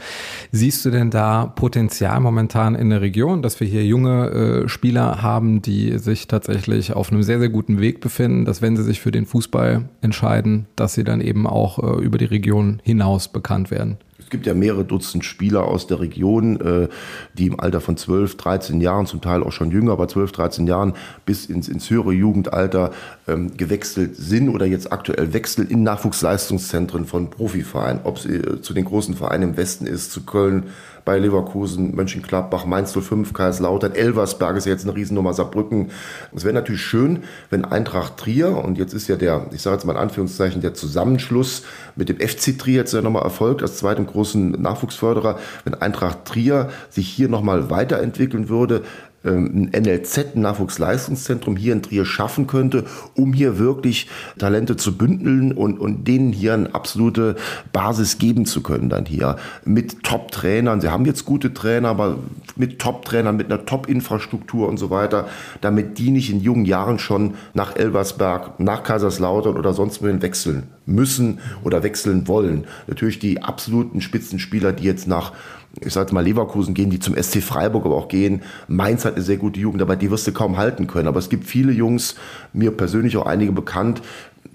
Siehst du denn da Potenzial momentan in der Region, dass wir hier junge äh, Spieler haben, die sich tatsächlich auf einem sehr, sehr guten Weg befinden, dass wenn sie sich für den Fußball entscheiden, dass sie dann eben auch äh, über die Region hinaus bekannt werden? Es gibt ja mehrere Dutzend Spieler aus der Region, äh, die im Alter von 12, 13 Jahren, zum Teil auch schon jünger, aber 12, 13 Jahren bis ins, ins höhere Jugendalter ähm, gewechselt sind oder jetzt aktuell wechseln in Nachwuchsleistungszentren von Profivereinen. Ob es äh, zu den großen Vereinen im Westen ist, zu Köln, bei Leverkusen, Mönchengladbach, Mainz 05, Kaiserslautern, Elversberg ist jetzt eine Riesennummer, Saarbrücken. Es wäre natürlich schön, wenn Eintracht Trier, und jetzt ist ja der, ich sage jetzt mal in Anführungszeichen, der Zusammenschluss mit dem FC Trier jetzt ja nochmal erfolgt, als zweitem großen Nachwuchsförderer, wenn Eintracht Trier sich hier nochmal weiterentwickeln würde, ein NLZ, ein Nachwuchsleistungszentrum hier in Trier schaffen könnte, um hier wirklich Talente zu bündeln und, und denen hier eine absolute Basis geben zu können dann hier. Mit Top-Trainern, sie haben jetzt gute Trainer, aber mit Top-Trainern, mit einer Top-Infrastruktur und so weiter, damit die nicht in jungen Jahren schon nach Elversberg, nach Kaiserslautern oder sonst wohin wechseln müssen oder wechseln wollen. Natürlich die absoluten Spitzenspieler, die jetzt nach ich sage mal Leverkusen gehen, die zum SC Freiburg aber auch gehen. Mainz hat eine sehr gute Jugend, aber die wirst du kaum halten können. Aber es gibt viele Jungs, mir persönlich auch einige bekannt,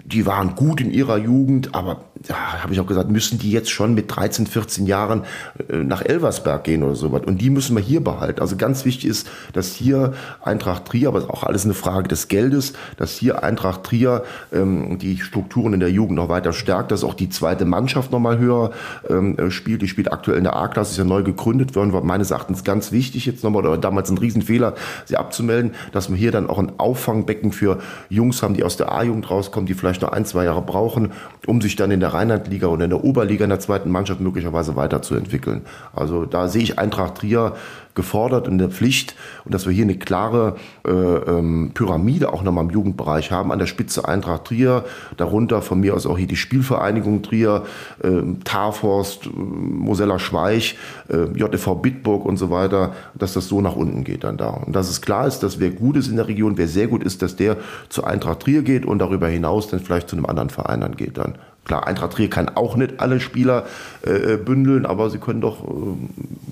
die waren gut in ihrer Jugend, aber da habe ich auch gesagt, müssen die jetzt schon mit 13, 14 Jahren äh, nach Elversberg gehen oder sowas. Und die müssen wir hier behalten. Also ganz wichtig ist, dass hier Eintracht Trier, aber auch alles eine Frage des Geldes, dass hier Eintracht Trier ähm, die Strukturen in der Jugend noch weiter stärkt, dass auch die zweite Mannschaft noch mal höher ähm, äh, spielt. Die spielt aktuell in der A-Klasse, ist ja neu gegründet worden, war meines Erachtens ganz wichtig jetzt nochmal, oder damals ein Riesenfehler, sie abzumelden, dass wir hier dann auch ein Auffangbecken für Jungs haben, die aus der A-Jugend rauskommen, die vielleicht noch ein, zwei Jahre brauchen, um sich dann in der Rheinlandliga oder in der Oberliga in der zweiten Mannschaft möglicherweise weiterzuentwickeln. Also da sehe ich Eintracht Trier gefordert und der Pflicht und dass wir hier eine klare äh, ähm, Pyramide auch nochmal im Jugendbereich haben. An der Spitze Eintracht Trier, darunter von mir aus auch hier die Spielvereinigung Trier, äh, Tarforst, äh, Mosella Schweich, äh, JTV Bitburg und so weiter, dass das so nach unten geht dann da. Und dass es klar ist, dass wer gut ist in der Region, wer sehr gut ist, dass der zu Eintracht Trier geht und darüber hinaus dann vielleicht zu einem anderen Verein dann geht dann. Klar, Eintracht Trier kann auch nicht alle Spieler äh, äh bündeln, aber sie können doch äh,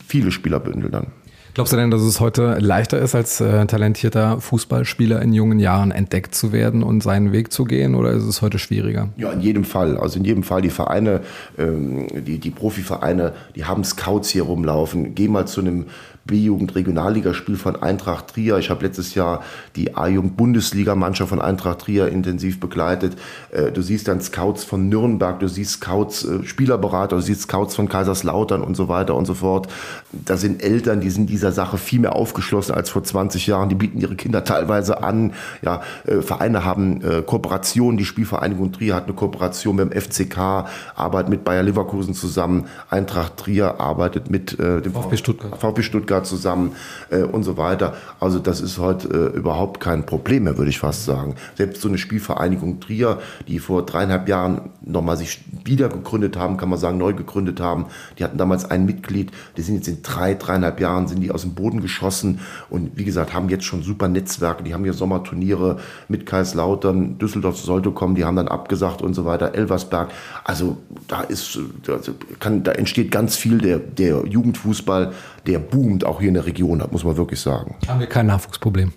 viele Spieler bündeln dann. Glaubst du denn, dass es heute leichter ist, als äh, talentierter Fußballspieler in jungen Jahren entdeckt zu werden und seinen Weg zu gehen oder ist es heute schwieriger? Ja, in jedem Fall. Also in jedem Fall die Vereine, ähm, die, die Profivereine, die haben Scouts hier rumlaufen. Geh mal zu einem B-Jugend-Regionalligaspiel von Eintracht Trier. Ich habe letztes Jahr die A-Jugend-Bundesligamannschaft von Eintracht Trier intensiv begleitet. Äh, du siehst dann Scouts von Nürnberg, du siehst Scouts, äh, Spielerberater, du siehst Scouts von Kaiserslautern und so weiter und so fort. Da sind Eltern, die sind dieser Sache viel mehr aufgeschlossen als vor 20 Jahren. Die bieten ihre Kinder teilweise an. Ja, äh, Vereine haben Kooperationen. Die Spielvereinigung Trier hat eine Kooperation mit dem FCK, arbeitet mit Bayer Leverkusen zusammen. Eintracht Trier arbeitet mit dem VfB Stuttgart. VfB Stuttgart Stuttgart zusammen äh, und so weiter. Also das ist heute äh, überhaupt kein Problem mehr, würde ich fast sagen. Selbst so eine Spielvereinigung Trier, die vor dreieinhalb Jahren nochmal sich wieder gegründet haben, kann man sagen, neu gegründet haben. Die hatten damals ein Mitglied, die sind jetzt in drei, dreieinhalb Jahren sind die aus dem Boden geschossen und wie gesagt, haben jetzt schon super Netzwerke. Die haben hier Sommerturniere mit Kaiserslautern, Düsseldorf sollte kommen, die haben dann abgesagt und so weiter, Elversberg. Also da ist, also kann, da entsteht ganz viel der, der Jugendfußball, der boomt auch hier in der Region hat, muss man wirklich sagen. Haben wir kein Nachwuchsproblem?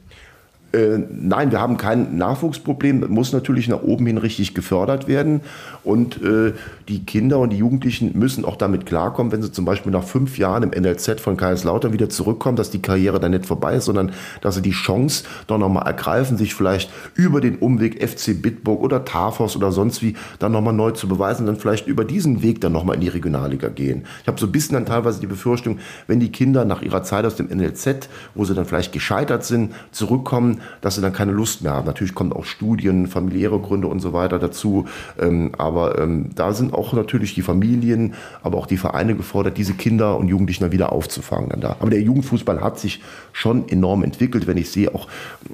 Äh, nein, wir haben kein Nachwuchsproblem, muss natürlich nach oben hin richtig gefördert werden. Und äh, die Kinder und die Jugendlichen müssen auch damit klarkommen, wenn sie zum Beispiel nach fünf Jahren im NLZ von Kaiserslautern wieder zurückkommen, dass die Karriere dann nicht vorbei ist, sondern dass sie die Chance doch nochmal ergreifen, sich vielleicht über den Umweg FC Bitburg oder Tafos oder sonst wie dann nochmal neu zu beweisen, dann vielleicht über diesen Weg dann nochmal in die Regionalliga gehen. Ich habe so ein bisschen dann teilweise die Befürchtung, wenn die Kinder nach ihrer Zeit aus dem NLZ, wo sie dann vielleicht gescheitert sind, zurückkommen, dass sie dann keine Lust mehr haben. Natürlich kommen auch Studien, familiäre Gründe und so weiter dazu. Ähm, aber ähm, da sind auch natürlich die Familien, aber auch die Vereine gefordert, diese Kinder und Jugendlichen dann wieder aufzufangen. Dann da. Aber der Jugendfußball hat sich schon enorm entwickelt, wenn ich sehe, auch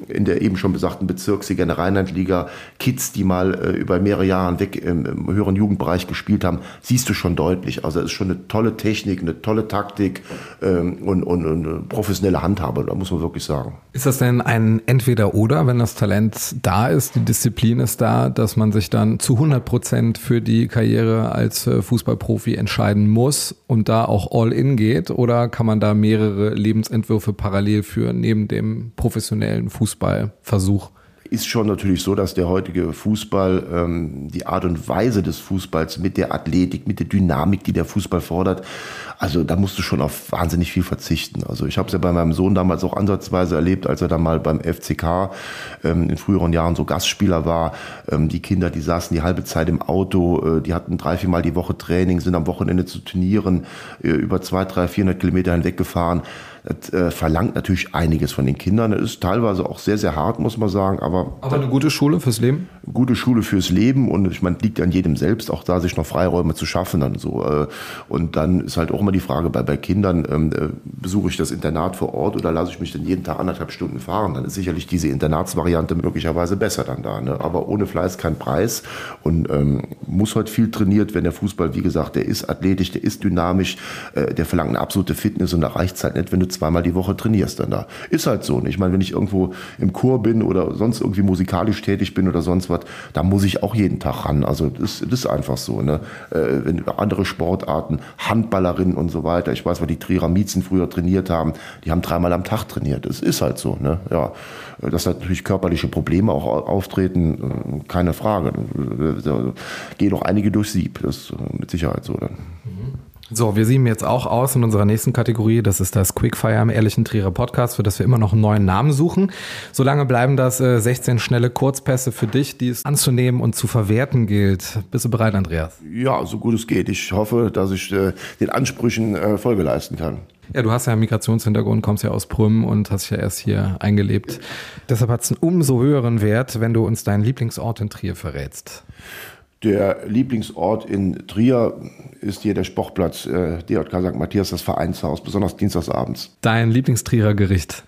in der eben schon besagten Bezirksliga, in der Rheinlandliga, Kids, die mal äh, über mehrere Jahre weg im, im, höheren Jugendbereich gespielt haben, siehst du schon deutlich. Also es ist schon eine tolle Technik, eine tolle Taktik ähm, und, und, und eine professionelle Handhabe, da muss man wirklich sagen. Ist das denn ein entweder oder, wenn das Talent da ist, die Disziplin ist da, dass man sich dann zu 100 Prozent für die Karriere als äh, Fußballprofi entscheiden muss und da auch all in geht? Oder kann man da mehrere Lebensentwürfe parallel führen neben dem professionellen Fußballversuch? Ist schon natürlich so, dass der heutige Fußball, ähm, die Art und Weise des Fußballs mit der Athletik, mit der Dynamik, die der Fußball fordert, also da musst du schon auf wahnsinnig viel verzichten. Also ich habe es ja bei meinem Sohn damals auch ansatzweise erlebt, als er dann mal beim FCK ähm, in früheren Jahren so Gastspieler war. Ähm, die Kinder, die saßen die halbe Zeit im Auto, äh, die hatten drei, vier Mal die Woche Training, sind am Wochenende zu Turnieren äh, über zwei, drei, vierhundert Kilometer hinweg gefahren das äh, verlangt natürlich einiges von den Kindern. Es ist teilweise auch sehr, sehr hart, muss man sagen, aber. Aber eine gute Schule fürs Leben? Gute Schule fürs Leben und ich meine, liegt an jedem selbst, auch da sich noch Freiräume zu schaffen dann so. Äh, und dann ist halt auch immer die Frage bei, bei Kindern, ähm, äh, besuche ich das Internat vor Ort oder lasse ich mich dann jeden Tag anderthalb Stunden fahren? Dann ist sicherlich diese Internatsvariante möglicherweise besser dann da. Ne? Aber ohne Fleiß kein Preis und ähm, muss heute viel trainiert werden. Der Fußball, wie gesagt, der ist athletisch, der ist dynamisch, äh, der verlangt eine absolute Fitness und da reicht es halt nicht, wenn du zweimal die Woche trainierst dann da. Ist halt so. Ne? Ich meine, wenn ich irgendwo im Chor bin oder sonst irgendwie musikalisch tätig bin oder sonst was, da muss ich auch jeden Tag ran. Also das, das ist einfach so. Ne? Äh, wenn andere Sportarten, Handballerinnen und so weiter, ich weiß, weil die Trierer Miezen früher trainiert haben, die haben dreimal am Tag trainiert. Das ist halt so. Ne? Ja, dass natürlich körperliche Probleme auch auftreten, äh, keine Frage. Da gehen noch einige durchs Sieb. Das ist mit Sicherheit so dann. So, wir sieben jetzt auch aus in unserer nächsten Kategorie. Das ist das Quickfire im Ehrlichen Trierer Podcast, für das wir immer noch einen neuen Namen suchen. Solange bleiben das äh, 16 schnelle Kurzpässe für dich, die es anzunehmen und zu verwerten gilt. Bist du bereit, Andreas? Ja, so gut es geht. Ich hoffe, dass ich äh, den Ansprüchen äh, Folge leisten kann. Ja, du hast ja einen Migrationshintergrund, kommst ja aus Prüm und hast ja erst hier eingelebt. Deshalb hat es einen umso höheren Wert, wenn du uns deinen Lieblingsort in Trier verrätst. Der Lieblingsort in Trier ist hier der Sportplatz äh, DJK St. Matthias, das Vereinshaus, besonders dienstagsabends. Dein Lieblingstrierer Gericht?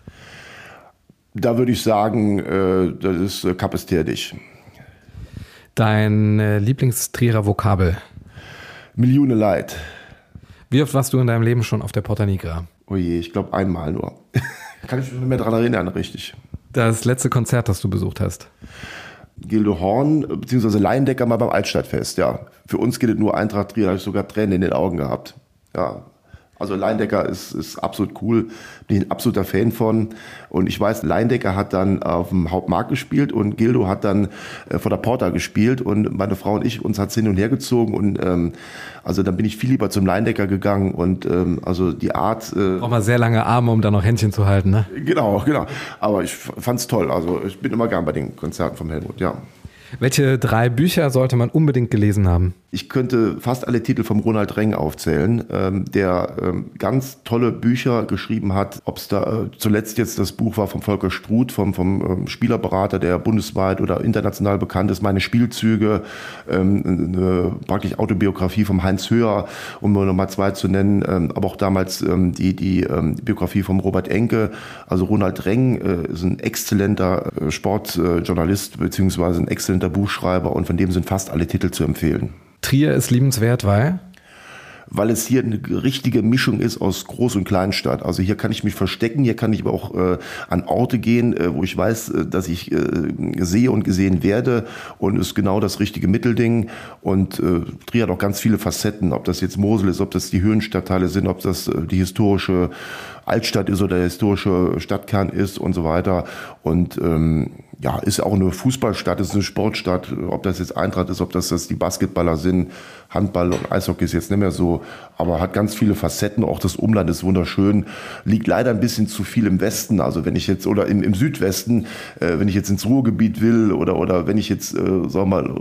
Da würde ich sagen, äh, das ist äh, Kapesterdig. Dein äh, Lieblingstrierer Vokabel? Millionen Leid. Wie oft warst du in deinem Leben schon auf der Porta Nigra? Oh je, ich glaube einmal nur. [LAUGHS] Kann ich mich nicht mehr daran erinnern, richtig. Das letzte Konzert, das du besucht hast? Gildo Horn bzw. Laiendecker mal beim Altstadtfest, ja. Für uns es nur Eintracht Trier, da habe ich sogar Tränen in den Augen gehabt. Ja, also Leindecker ist, ist absolut cool, bin ein absoluter Fan von. Und ich weiß, Leindecker hat dann auf dem Hauptmarkt gespielt und Gildo hat dann äh, vor der Porta gespielt und meine Frau und ich, uns hat's hin und her gezogen und ähm, also dann bin ich viel lieber zum Leindecker gegangen und ähm, also die Art... Äh, Braucht man sehr lange Arme, um da noch Händchen zu halten, ne? Genau, genau. Aber ich fand's toll. Also ich bin immer gern bei den Konzerten vom Helmut, ja. Welche drei Bücher sollte man unbedingt gelesen haben? Ich könnte fast alle Titel vom Ronald Reng aufzählen, ähm, der ähm, ganz tolle Bücher geschrieben hat. Ob es da äh, zuletzt jetzt das Buch war vom Volker Struth, vom, vom ähm, Spielerberater, der bundesweit oder international bekannt ist, meine Spielzüge, ähm, eine praktisch Autobiografie vom Heinz Höher, um nur noch mal zwei zu nennen, ähm, aber auch damals ähm, die, die ähm, Biografie vom Robert Enke. Also Ronald Reng äh, ist ein exzellenter äh, Sportjournalist beziehungsweise ein exzellenter Buchschreiber und von dem sind fast alle Titel zu empfehlen. Trier ist liebenswert, weil? weil es hier eine richtige Mischung ist aus Groß- und Kleinstadt. Also hier kann ich mich verstecken, hier kann ich aber auch äh, an Orte gehen, äh, wo ich weiß, äh, dass ich äh, sehe und gesehen werde und ist genau das richtige Mittelding. Und äh, Trier hat auch ganz viele Facetten, ob das jetzt Mosel ist, ob das die Höhenstadtteile sind, ob das die historische Altstadt ist oder der historische Stadtkern ist und so weiter. Und ähm, ja, ist auch eine Fußballstadt, ist eine Sportstadt, ob das jetzt Eintracht ist, ob das, das die Basketballer sind, Handball und Eishockey ist jetzt nicht mehr so, aber hat ganz viele Facetten, auch das Umland ist wunderschön, liegt leider ein bisschen zu viel im Westen, also wenn ich jetzt, oder im, im Südwesten, äh, wenn ich jetzt ins Ruhrgebiet will oder, oder wenn ich jetzt, äh, sagen wir mal,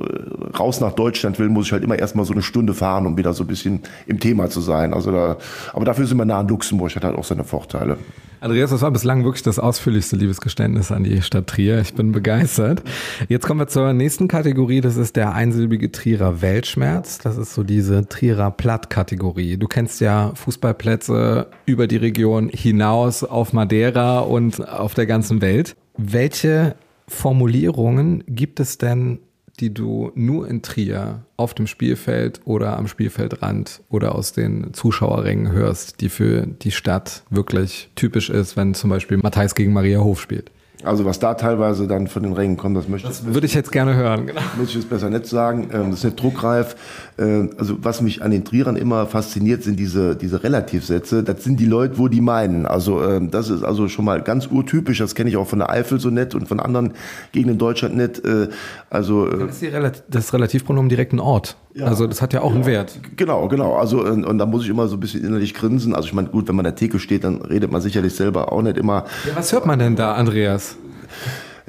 raus nach Deutschland will, muss ich halt immer erstmal so eine Stunde fahren, um wieder so ein bisschen im Thema zu sein, also da, aber dafür sind wir nah an Luxemburg, hat halt auch seine Vorteile. Andreas, das war bislang wirklich das ausführlichste Liebesgeständnis an die Stadt Trier. Ich bin begeistert. Jetzt kommen wir zur nächsten Kategorie. Das ist der einsilbige Trierer Weltschmerz. Das ist so diese Trierer Platt-Kategorie. Du kennst ja Fußballplätze über die Region hinaus auf Madeira und auf der ganzen Welt. Welche Formulierungen gibt es denn die du nur in Trier auf dem Spielfeld oder am Spielfeldrand oder aus den Zuschauerrängen hörst, die für die Stadt wirklich typisch ist, wenn zum Beispiel Matthijs gegen Maria Hof spielt? Also was da teilweise dann von den Rängen kommt, das möchte das würde ich jetzt gerne hören. Genau. [LAUGHS] Muss ich jetzt besser nicht sagen. Ähm, das ist nicht druckreif. Ähm, also was mich an den Trierern immer fasziniert, sind diese diese Relativsätze. Das sind die Leute, wo die meinen. Also ähm, das ist also schon mal ganz urtypisch. Das kenne ich auch von der Eifel so nett und von anderen Gegenden in Deutschland nicht. Äh, also äh, das ist das Relativpronomen direkt ein Ort. Ja. Also das hat ja auch ja. einen Wert. Genau, genau. Also und, und, da muss ich immer so ein bisschen innerlich grinsen. Also ich meine, gut, wenn man an der Theke steht, dann redet man sicherlich selber auch nicht immer. Ja, was hört man denn da, Andreas?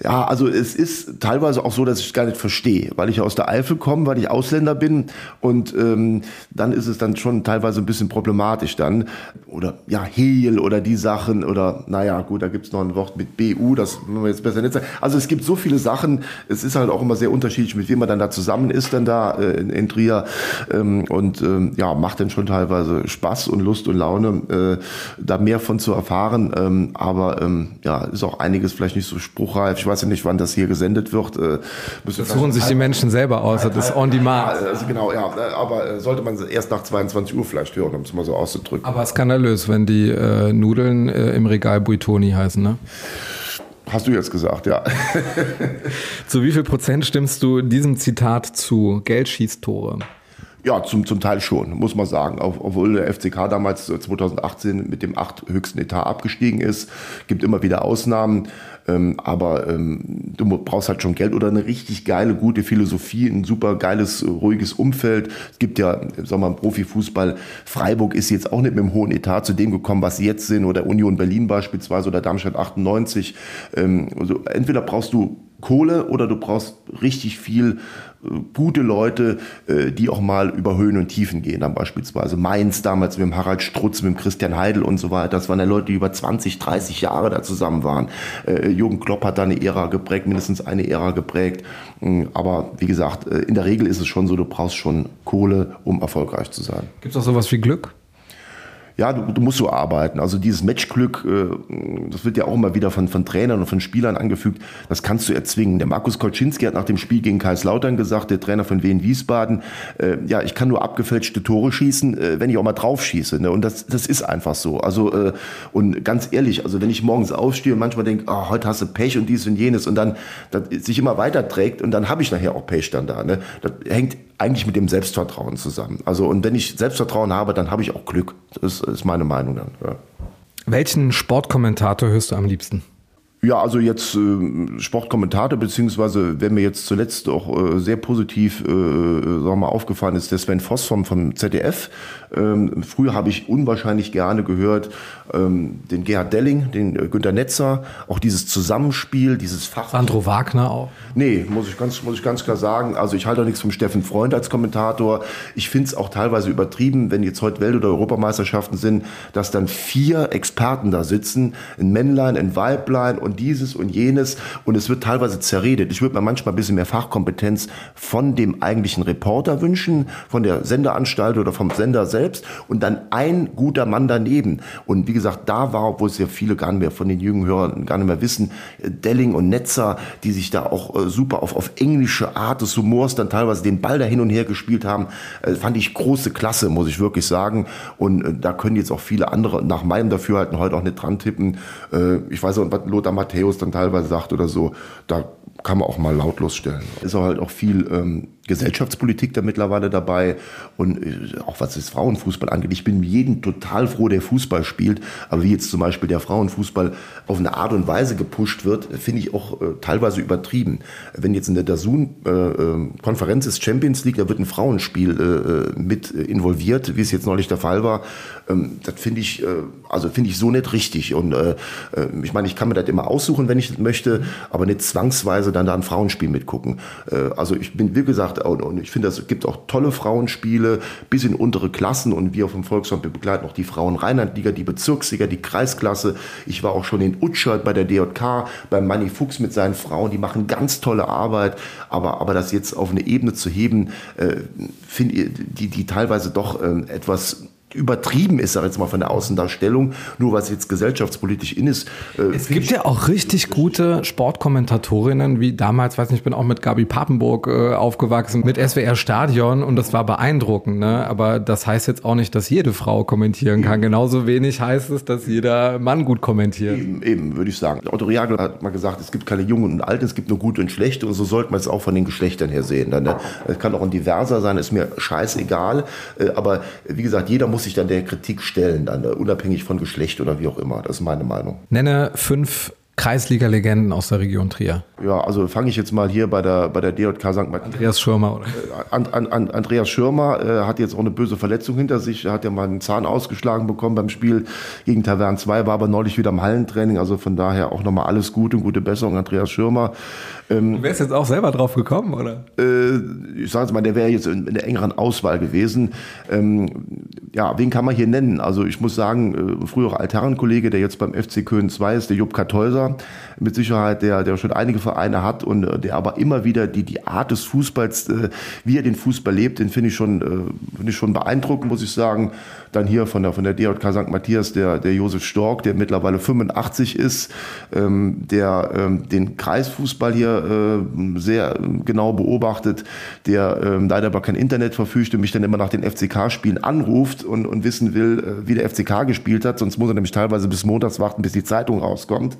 Ja, also es ist teilweise auch so, dass ich es gar nicht verstehe, weil ich aus der Eifel komme, weil ich Ausländer bin und ähm, dann ist es dann schon teilweise ein bisschen problematisch dann. Oder ja, Hehl oder die Sachen oder naja, gut, da gibt's noch ein Wort mit BU, das wollen wir jetzt besser nicht sagen. Also es gibt so viele Sachen, es ist halt auch immer sehr unterschiedlich, mit wem man dann da zusammen ist, dann da äh, in, in Trier ähm, und ähm, ja, macht dann schon teilweise Spaß und Lust und Laune, äh, da mehr von zu erfahren, ähm, aber ähm, ja, ist auch einiges vielleicht nicht so spruchreif ich weiß ja nicht, wann das hier gesendet wird. Äh, suchen sich die Menschen selber aus, das ist on demand. Also genau, ja, aber äh, sollte man erst nach 22 Uhr vielleicht hören, um es mal so auszudrücken. Aber skandalös, wenn die äh, Nudeln äh, im Regal Buitoni heißen, ne? Hast du jetzt gesagt, ja. [LAUGHS] zu wie viel Prozent stimmst du diesem Zitat zu? Geld schießt Tore. Ja, zum, zum Teil schon, muss man sagen. Obwohl der FCK damals 2018 mit dem acht höchsten Etat abgestiegen ist, gibt immer wieder Ausnahmen. Ähm, aber ähm, du brauchst halt schon Geld oder eine richtig geile, gute Philosophie, ein super geiles, ruhiges Umfeld. Es gibt ja, sagen wir mal, Profifußball. Freiburg ist jetzt auch nicht mit einem hohen Etat zu dem gekommen, was sie jetzt sind, oder Union Berlin beispielsweise oder Darmstadt 98. Ähm, also entweder brauchst du Kohle oder du brauchst richtig viel äh, gute Leute, äh, die auch mal über Höhen und Tiefen gehen. Dann beispielsweise Mainz damals mit dem Harald Strutz, mit dem Christian Heidel und so weiter. Das waren ja Leute, die über 20, 30 Jahre da zusammen waren. Äh, Jürgen Klopp hat da eine Ära geprägt, mindestens eine Ära geprägt. Mm, aber wie gesagt, in der Regel ist es schon so, du brauchst schon Kohle, um erfolgreich zu sein. Gibt es auch sowas wie Glück? Ja, du, du musst so arbeiten. Also dieses Matchglück, äh, das wird ja auch immer wieder von, von Trainern und von Spielern angefügt, das kannst du erzwingen. Der Markus Kolczynski hat nach dem Spiel gegen Kaiserslautern gesagt, der Trainer von Wien Wiesbaden, äh, ja, ich kann nur abgefälschte Tore schießen, äh, wenn ich auch mal drauf schieße. Ne? Und das, das ist einfach so. Also äh, und ganz ehrlich, also wenn ich morgens aufstehe und manchmal denke, oh, heute hast du Pech und dies und jenes und dann sich immer weiter trägt und dann habe ich nachher auch Pech dann da. Ne? Das hängt eigentlich mit dem Selbstvertrauen zusammen. Also und wenn ich Selbstvertrauen habe, dann habe ich auch Glück. Das ist meine Meinung dann. Ja. Welchen Sportkommentator hörst du am liebsten? Ja, also jetzt äh, Sportkommentator, beziehungsweise wer mir jetzt zuletzt auch äh, sehr positiv äh, sagen wir mal, aufgefallen ist, der Sven Voss vom, vom ZDF. Ähm, früher habe ich unwahrscheinlich gerne gehört ähm, den Gerhard Delling, den äh, Günter Netzer, auch dieses Zusammenspiel, dieses Fach. Sandro Wagner auch? Nee, muss ich ganz, muss ich ganz klar sagen. Also ich halte auch nichts vom Steffen Freund als Kommentator. Ich finde es auch teilweise übertrieben, wenn jetzt heute Welt- oder Europameisterschaften sind, dass dann vier Experten da sitzen, ein Männlein, ein Weiblein und dieses und jenes und es wird teilweise zerredet. Ich würde mir manchmal ein bisschen mehr Fachkompetenz von dem eigentlichen Reporter wünschen, von der Sendeanstalt oder vom Sender selbst und dann ein guter Mann daneben. Und wie gesagt, da war, obwohl es ja viele gar nicht mehr von den jungen Hörern gar nicht mehr wissen, Delling und Netzer, die sich da auch äh, super auf, auf englische Art des Humors dann teilweise den Ball da hin und her gespielt haben, äh, fand ich große Klasse, muss ich wirklich sagen. Und äh, da können jetzt auch viele andere nach meinem Dafürhalten heute auch nicht dran tippen. ich weiß auch, was Lothar Matthäus dann teilweise sagt oder so, da kann man auch mal lautlos stellen. Ist auch halt auch viel ähm, Gesellschaftspolitik da mittlerweile dabei und äh, auch was das Frauenfußball angeht. Ich bin jeden total froh, der Fußball spielt, aber wie jetzt zum Beispiel der Frauenfußball auf eine Art und Weise gepusht wird, finde ich auch äh, teilweise übertrieben. Wenn jetzt in der DAZN äh, äh, Konferenz ist Champions League, da wird ein Frauenspiel äh, mit involviert, wie es jetzt neulich der Fall war, ähm, das finde ich, äh, also finde ich so nicht richtig und äh, ich meine, ich kann mir das immer aussuchen, wenn ich das möchte, aber nicht zwangsweise dann da ein Frauenspiel mitgucken. also ich bin, wie gesagt, und ich finde, es gibt auch tolle Frauenspiele bis in untere Klassen und wir vom Volkswagen begleiten auch die Frauen Rheinlandliga, die Bezirksliga, die Kreisklasse. Ich war auch schon in Utschert bei der DJK, beim Manni Fuchs mit seinen Frauen, die machen ganz tolle Arbeit, aber, aber das jetzt auf eine Ebene zu heben, äh, finde die, die teilweise doch äh, etwas übertrieben ist, sag jetzt mal von der Außendarstellung, nur was jetzt gesellschaftspolitisch in ist. Äh, es gibt ja auch richtig gute Sportkommentatorinnen, wie damals, weiß nicht, ich bin auch mit Gabi Papenburg äh, aufgewachsen, mit SWR Stadion und das war beeindruckend, ne? Aber das heißt jetzt auch nicht, dass jede Frau kommentieren kann. Genauso wenig heißt es, dass jeder Mann gut kommentiert. Eben, eben würde ich sagen. Otto Reagel hat mal gesagt, es gibt keine Jungen und Alten, es gibt nur gute und schlechte und so sollte man es auch von den Geschlechtern her sehen. Ne? Es kann auch ein diverser sein, ist mir scheißegal. Äh, aber wie gesagt, jeder muss sich dann der Kritik stellen, dann, unabhängig von Geschlecht oder wie auch immer. Das ist meine Meinung. Nenne fünf Kreisliga-Legenden aus der Region Trier? Ja, also fange ich jetzt mal hier bei der, bei der DJK St. Martin. Andreas Schirmer, oder? An, an, an, Andreas Schirmer äh, hat jetzt auch eine böse Verletzung hinter sich. Er hat ja mal einen Zahn ausgeschlagen bekommen beim Spiel gegen Tavern 2, war aber neulich wieder im Hallentraining. Also von daher auch nochmal alles Gute und gute Besserung, Andreas Schirmer. Ähm, du wärst jetzt auch selber drauf gekommen, oder? Äh, ich sage jetzt mal, der wäre jetzt in, in, der engeren Auswahl gewesen. Ähm, ja, wen kann man hier nennen? Also ich muss sagen, äh, früherer Altherrenkollege, der jetzt beim FC Köln 2 ist, der Jupp Kartäuser, mit Sicherheit, der, der schon einige Vereine hat und äh, der aber immer wieder die, die Art des Fußballs, äh, wie er den Fußball lebt, den finde ich schon, äh, finde ich schon beeindruckend, muss ich sagen. Dann hier von der, von der DJK St. Matthias, der, der Josef Stork, der mittlerweile 85 ist, ähm, der ähm, den Kreisfußball hier äh, sehr genau beobachtet, der ähm, leider aber kein Internet verfügt und mich dann immer nach den FCK-Spielen anruft und, und wissen will, äh, wie der FCK gespielt hat. Sonst muss er nämlich teilweise bis montags warten, bis die Zeitung rauskommt.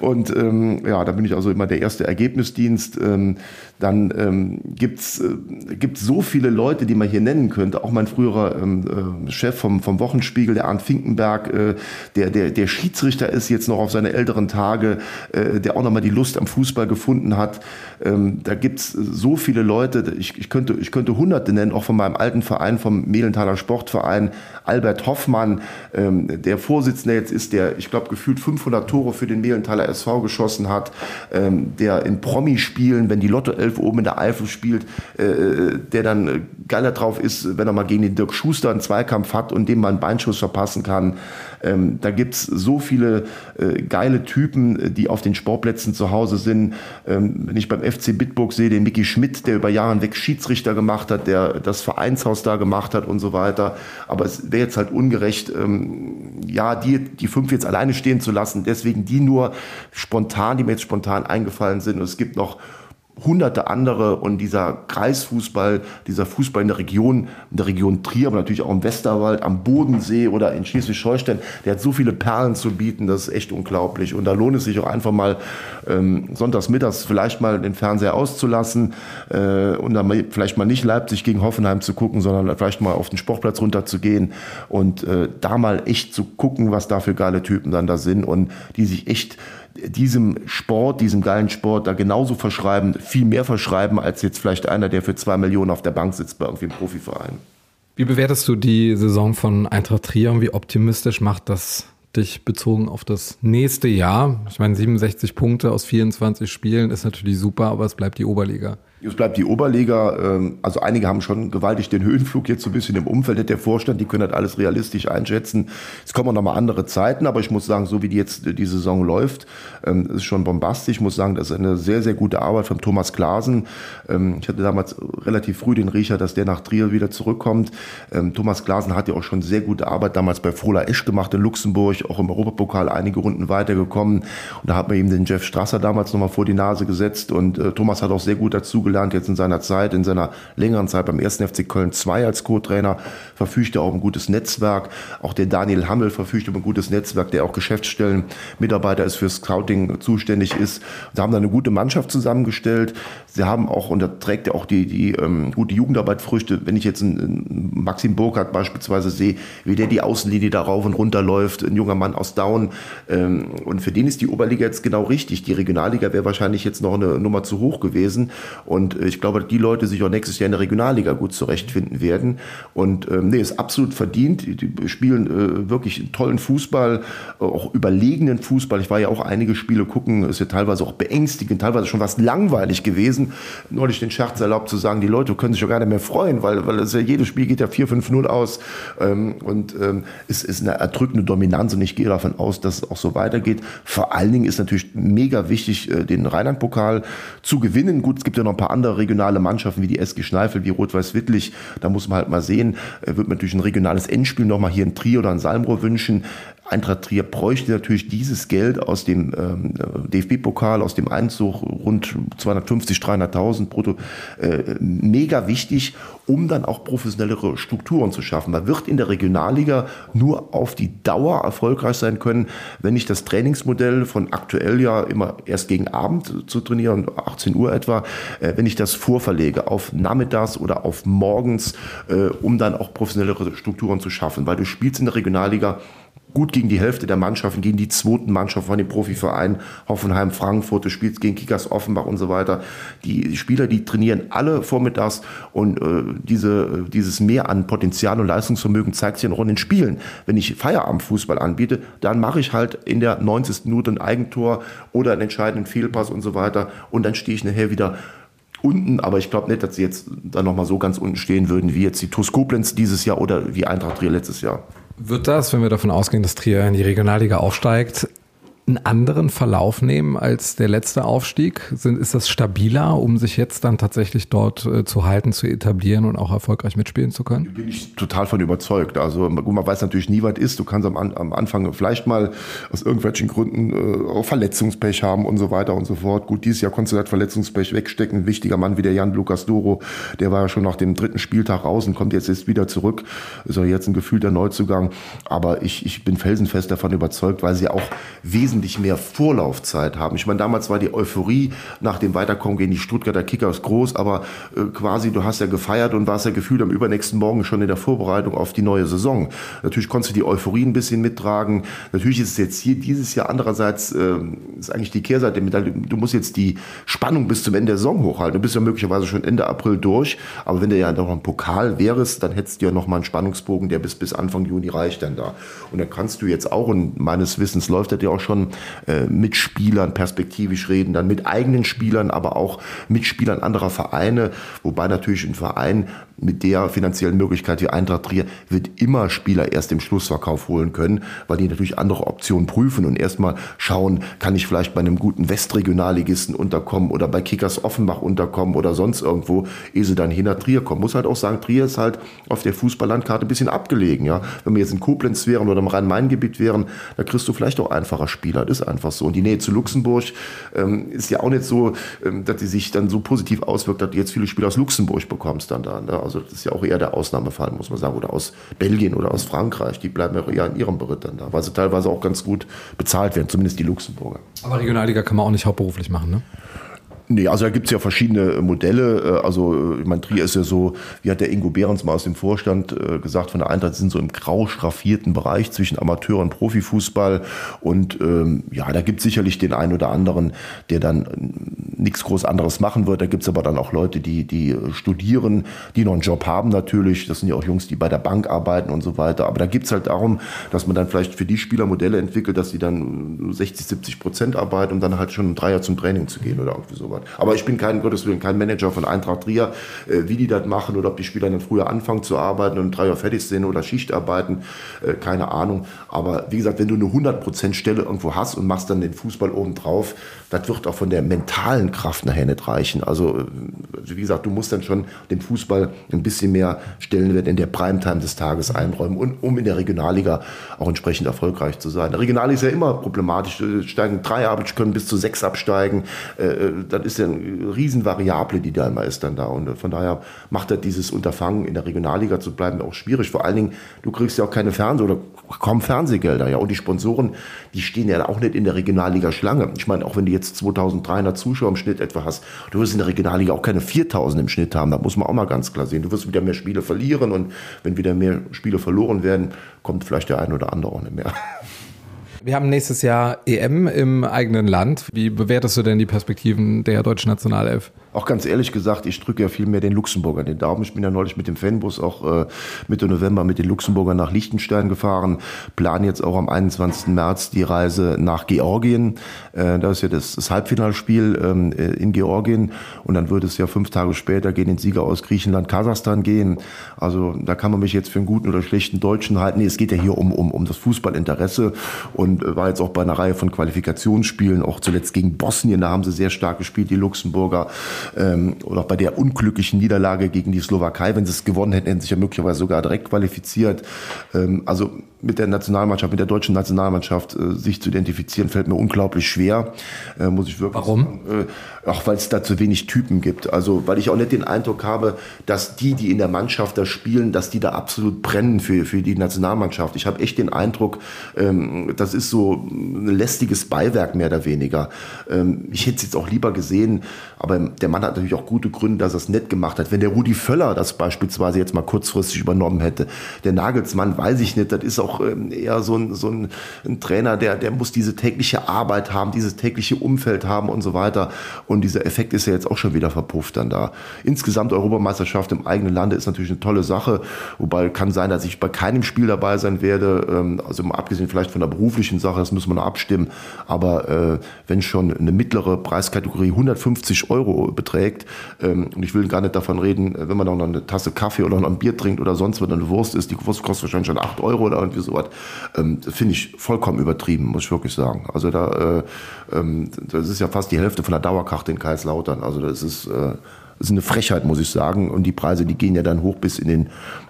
Und ähm, ja, da bin ich also immer der erste Ergebnisdienst. Ähm, dann ähm, gibt's äh, gibt's so viele Leute, die man hier nennen könnte. Auch mein früherer ähm, äh, Chef vom, vom Wochenspiegel, der Arndt Finkenberg, äh, der, der, der Schiedsrichter ist jetzt noch auf seine älteren Tage, äh, der auch nochmal die Lust am Fußball gefunden hat. Ähm, da gibt's so viele Leute, ich, ich, könnte, ich könnte Hunderte nennen, auch von meinem alten Verein, vom Mehlenthaler Sportverein, Albert Hoffmann, ähm, der Vorsitzende jetzt ist, der, ich glaube, gefühlt 500 Tore für den Mehlenthaler SV geschossen hat, ähm, der in Promi-Spielen, wenn die Lotto 11 oben in der Eifel spielt, äh, der dann äh, geiler drauf ist, wenn er mal gegen den Dirk Schuster einen Zweikampf hat und dem mal einen Beinschuss verpassen kann. Ähm, da gibt's so viele äh, geile Typen, die auf den Sportplätzen zu Hause sind. Ähm, wenn ich beim FC Bitburg sehe, den Mickey Schmidt, der über Jahre hinweg Schiedsrichter gemacht hat, der das Vereinshaus da gemacht hat und so weiter. Aber es wäre jetzt halt ungerecht, ähm, ja, die, die fünf jetzt alleine stehen zu lassen. Deswegen die nur spontan, die mir jetzt spontan eingefallen sind. Und es gibt noch hunderte andere und dieser Kreisfußball, dieser Fußball in der Region, in der Region Trier, aber natürlich auch im Westerwald, am Bodensee oder in Schleswig-Holstein, der hat so viele Perlen zu bieten, das ist echt unglaublich. Und da lohnt es sich auch einfach mal ähm, sonntags mittags vielleicht mal den Fernseher auszulassen äh, und dann vielleicht mal nicht Leipzig gegen Hoffenheim zu gucken, sondern vielleicht mal auf den Sportplatz runterzugehen und äh, da mal echt zu gucken, was da für geile Typen dann da sind und die sich echt diesem Sport, diesem geilen Sport da genauso verschreiben, viel mehr verschreiben, als jetzt vielleicht einer, der für zwei Millionen auf der Bank sitzt bei irgendwie einem Profiverein. Wie bewertest du die Saison von Eintracht Trier und wie optimistisch macht das dich bezogen auf das nächste Jahr? Ich meine, 67 Punkte aus 24 Spielen ist natürlich super, aber es bleibt die Oberliga. Es bleibt die Oberliga. Ähm, also einige haben schon gewaltig den Höhenflug jetzt so ein bisschen im Umfeld. Der Vorstand, die können das alles realistisch einschätzen. Es kommen noch mal andere Zeiten, aber ich muss sagen, so wie die jetzt die Saison läuft, ähm, ist schon bombastisch. Ich muss sagen, das ist eine sehr, sehr gute Arbeit von Thomas Glasen. Ähm, ich hatte damals relativ früh den Riecher, dass der nach Trier wieder zurückkommt. Thomas Glasen hat ja auch schon sehr gute Arbeit damals bei Frola Esch gemacht in Luxemburg, auch im Europapokal einige Runden weitergekommen. Und da hat man ihm den Jeff Strasser damals noch mal vor die Nase gesetzt und äh, Thomas hat auch sehr gut dazu gelernt jetzt in seiner Zeit, in seiner längeren Zeit beim 1. FC Köln 2 als Co-Trainer, verfügt er auch ein gutes Netzwerk. Auch der Daniel Hammel verfügt über ein gutes Netzwerk, der auch Geschäftsstellen Mitarbeiter ist für Scouting zuständig ist. Sie haben da eine gute Mannschaft zusammengestellt. Sie haben auch, und da trägt er auch die, die ähm, gute Jugendarbeit Früchte. Wenn ich jetzt einen, einen Maxim Burkhardt beispielsweise sehe, wie der die Außenlinie da rauf und runter läuft, ein junger Mann aus Down. Ähm, und für den ist die Oberliga jetzt genau richtig. Die Regionalliga wäre wahrscheinlich jetzt noch eine Nummer zu hoch gewesen. Und und ich glaube, die Leute sich auch nächstes Jahr in der Regionalliga gut zurechtfinden werden. Und ähm, nee, ist absolut verdient. Die, die spielen äh, wirklich tollen Fußball, äh, auch überlegenen Fußball. Ich war ja auch einige Spiele gucken, ist ja teilweise auch beängstigend, teilweise schon was langweilig gewesen. Neulich den Scherz erlaubt zu sagen, die Leute können sich ja gar nicht mehr freuen, weil, weil es ja jedes Spiel geht ja 4-5-0 aus. Ähm, und ähm, es ist eine erdrückende Dominanz und ich gehe davon aus, dass es auch so weitergeht. Vor allen Dingen ist natürlich mega wichtig, äh, den Rheinland-Pokal zu gewinnen. Gut, es gibt ja noch ein paar andere regionale Mannschaften wie die SG Schneifel, wie Rot-Weiß Wittlich, da muss man halt mal sehen, äh, wird man natürlich ein regionales Endspiel nochmal hier in Trier oder in Salmrohr wünschen. Eintracht Trier bräuchte natürlich dieses Geld aus dem ähm, DFB-Pokal, aus dem Einzug rund 250, 300.000 brutto, äh, mega wichtig, um dann auch professionellere Strukturen zu schaffen. Man wird in der Regionalliga nur auf die Dauer erfolgreich sein können, wenn ich das Trainingsmodell von aktuell ja immer erst gegen Abend zu trainieren, 18 Uhr etwa, äh, wenn ich das vorverlege auf nachmittags oder auf morgens, äh, um dann auch professionellere Strukturen zu schaffen. Weil du spielst in der Regionalliga gut gegen die Hälfte der Mannschaften, gegen die zweiten Mannschaft von den Profivereinen, Hoffenheim, Frankfurt, du spielst gegen Kickers Offenbach und so weiter. Die Spieler, die trainieren alle vormittags und äh, diese, dieses Mehr an Potenzial und Leistungsvermögen zeigt sich in den Spielen. Wenn ich Feierabendfußball anbiete, dann mache ich halt in der 90. Minute ein Eigentor oder einen entscheidenden Fehlpass und so weiter und dann stehe ich nachher wieder unten, aber ich glaube nicht, dass sie jetzt dann nochmal so ganz unten stehen würden, wie jetzt die TuS Koblenz dieses Jahr oder wie Eintracht Trier letztes Jahr. Wird das, wenn wir davon ausgehen, dass Trier in die Regionalliga aufsteigt, einen anderen Verlauf nehmen als der letzte Aufstieg? Sind, ist das stabiler, um sich jetzt dann tatsächlich dort äh, zu halten, zu etablieren und auch erfolgreich mitspielen zu können? Bin ich total von überzeugt. Also man weiß natürlich nie, was ist. Du kannst am, am Anfang vielleicht mal aus irgendwelchen Gründen äh, auch Verletzungspech haben und so weiter und so fort. Gut, dieses Jahr konntest du das Verletzungspech wegstecken. Ein wichtiger Mann wie der Jan Lukas Doro, der war ja schon nach dem dritten Spieltag raus und kommt jetzt, jetzt wieder zurück. Ist ja jetzt ein gefühlter Neuzugang. Aber ich, ich bin felsenfest davon überzeugt, weil sie auch wesentlich wesentlich mehr Vorlaufzeit haben. Ich meine, damals war die Euphorie nach dem Weiterkommen gegen die Stuttgarter Kickers groß, aber äh, quasi du hast ja gefeiert und warst ja gefühlt am übernächsten Morgen schon in der Vorbereitung auf die neue Saison. Natürlich konntest du die Euphorie ein bisschen mittragen. Natürlich ist es jetzt hier dieses Jahr andererseits äh, ist eigentlich die Kehrseite der Medaille. Du musst jetzt die Spannung bis zum Ende der Saison hochhalten. Du bist ja möglicherweise schon Ende April durch, aber wenn du ja noch ein Pokal wärst, dann hättest du ja noch mal einen Spannungsbogen, der bis bis Anfang Juni reicht dann da. Und dann kannst du jetzt auch und meines Wissens läuft das ja auch schon äh, mit Spielern perspektivisch reden, dann mit eigenen Spielern, aber auch mit Spielern anderer Vereine, wobei natürlich ein Verein mit der finanziellen Möglichkeit wie Eintracht Trier wird immer Spieler erst im Schlussverkauf holen können, weil die natürlich andere Optionen prüfen und erstmal schauen, kann ich vielleicht bei einem guten Westregionalligisten unterkommen oder bei Kickers Offenbach unterkommen oder sonst irgendwo, ehe sie dann hin nach Trier kommen. Muss halt auch sagen, Trier ist halt auf der Fußballlandkarte ein bisschen abgelegen. Ja? Wenn wir jetzt in Koblenz wären oder im Rhein-Main-Gebiet wären, da kriegst du vielleicht auch einfacher Spieler. Das ist einfach so. Und die Nähe zu Luxemburg ähm, ist ja auch nicht so, ähm, dass die sich dann so positiv auswirkt, dass du jetzt viele Spieler aus Luxemburg bekommst dann da. Ne? Also das ist ja auch eher der Ausnahmefall, muss man sagen. Oder aus Belgien oder aus Frankreich. Die bleiben ja eher in ihrem Beritt dann da, weil sie teilweise auch ganz gut bezahlt werden, zumindest die Luxemburger. Aber Regionalliga kann man auch nicht hauptberuflich machen, ne? Nee, also da gibt's ja verschiedene Modelle. Äh, also ich meine, Trier ist ja so, wie hat der Ingo Behrens mal aus dem Vorstand äh, gesagt, von der Eintracht sind so im grau schraffierten Bereich zwischen Amateur- und Profifußball. Und ähm, ja, da gibt's sicherlich den einen oder anderen, der dann nichts groß anderes machen wird. Da gibt's aber dann auch Leute, die, die studieren, die noch einen Job haben natürlich. Das sind ja auch Jungs, die bei der Bank arbeiten und so weiter. Aber da geht's halt darum, dass man dann vielleicht für die Spieler Modelle entwickelt, dass sie dann 60, 70 Prozent arbeiten, um dann halt schon um drei Jahr zum Training zu gehen oder irgendwie sowas. Aber ich bin kein, Gottes Willen, kein Manager von Eintracht Trier, äh, wie die das machen oder ob die Spieler dann früher anfangen zu arbeiten und drei Uhr fertig sind oder Schicht arbeiten, äh, keine Ahnung. Aber wie gesagt, wenn du eine 100% Stelle irgendwo hast und machst dann den Fußball oben drauf, das wird auch von der mentalen Kraft nachher nicht reichen. Also, äh, wie gesagt, du musst dann schon dem Fußball ein bisschen mehr Stellenwert in der Primetime des Tages einräumen, und, um in der Regionalliga auch entsprechend erfolgreich zu sein. Der Regionalliga ist ja immer problematisch. Steigen drei ab, können bis zu sechs absteigen. Das ist ja eine Riesenvariable, die da immer ist dann da. Und von daher macht er dieses Unterfangen, in der Regionalliga zu bleiben, auch schwierig. Vor allen Dingen, du kriegst ja auch keine Fernseh- oder kaum Fernsehgelder. Ja. Und die Sponsoren, die stehen ja auch nicht in der Regionalliga Schlange. Ich meine, auch wenn du jetzt 2300 Zuschauer im Schnitt etwa hast, du wirst in der Regionalliga auch keine 4000 im Schnitt haben. Da muss man auch mal ganz klar sehen. Du wirst wieder mehr Spiele verlieren und wenn wieder mehr Spiele verloren werden, kommt vielleicht der ein oder andere auch nicht mehr. [LAUGHS] Wir haben nächstes Jahr EM im eigenen Land. Wie bewertest du denn die Perspektiven der deutschen Nationalelf? Auch ganz ehrlich gesagt, ich drücke ja viel mehr den Luxemburger den Daumen. Ich bin ja neulich mit dem Fanbus auch äh, Mitte November mit den Luxemburgern nach Liechtenstein gefahren. Plan jetzt auch am 21. März die Reise nach Georgien. Äh, da ist ja das, das Halbfinalspiel ähm, äh, in Georgien. Und dann würde es ja fünf Tage später gegen den Sieger aus Griechenland, Kasachstan gehen. Also da kann man mich jetzt für einen guten oder schlechten Deutschen halten. Nee, es geht ja hier um, um, um das Fußballinteresse. Und äh, war jetzt auch bei einer Reihe von Qualifikationsspielen, auch zuletzt gegen Bosnien, da haben sie sehr stark gespielt, die Luxemburger ähm, oder auch bei der unglücklichen Niederlage gegen die Slowakei, wenn sie es gewonnen hätten, hätten sie sich ja möglicherweise sogar direkt qualifiziert. Ähm, also mit der Nationalmannschaft, mit der deutschen Nationalmannschaft äh, sich zu identifizieren, fällt mir unglaublich schwer, äh, muss ich wirklich Warum? sagen. Äh, auch weil es da zu wenig Typen gibt. Also weil ich auch nicht den Eindruck habe, dass die, die in der Mannschaft da spielen, dass die da absolut brennen für, für die Nationalmannschaft. Ich habe echt den Eindruck, ähm, das ist so ein lästiges Beiwerk mehr oder weniger. Ähm, ich hätte es jetzt auch lieber gesehen, aber der Mann hat natürlich auch gute Gründe, dass er es nett gemacht hat. Wenn der Rudi Völler das beispielsweise jetzt mal kurzfristig übernommen hätte, der Nagelsmann, weiß ich nicht, das ist auch ähm, eher so ein, so ein, ein Trainer, der, der muss diese tägliche Arbeit haben, dieses tägliche Umfeld haben und so weiter. Und dieser Effekt ist ja jetzt auch schon wieder verpufft dann da. Insgesamt Europameisterschaft im eigenen Lande ist natürlich eine tolle Sache, wobei kann sein, dass ich bei keinem Spiel dabei sein werde, ähm, also mal abgesehen vielleicht von der beruflichen Sache, das müssen wir noch abstimmen, aber äh, wenn schon eine mittlere Preiskategorie 150 Euro beträgt, ähm, und ich will gar nicht davon reden, wenn man noch eine Tasse Kaffee oder noch ein Bier trinkt oder sonst was, eine Wurst ist, die Wurst kostet wahrscheinlich schon 8 Euro oder irgendwie sowas, ähm, finde ich vollkommen übertrieben, muss ich wirklich sagen. Also da, äh, ähm, das ist ja fast die Hälfte von der Dauerkarte in Kaiserslautern, also das ist... Äh, das ist eine Frechheit, muss ich sagen. Und die Preise, die gehen ja dann hoch bis in den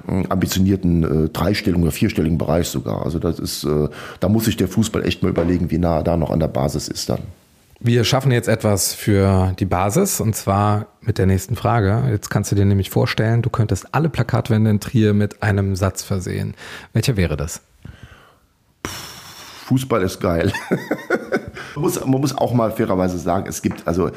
äh, ambitionierten äh, dreistelligen oder vierstelligen Bereich sogar. Also das ist, äh, da muss sich der Fußball echt mal überlegen, wie nah er da noch an der Basis ist dann. Wir schaffen jetzt etwas für die Basis und zwar mit der nächsten Frage. Jetzt kannst du dir nämlich vorstellen, du könntest alle Plakatwände in Trier mit einem Satz versehen. Welcher wäre das? Fußball ist geil. [LAUGHS] man, muss, man muss auch mal fairerweise sagen, es gibt, also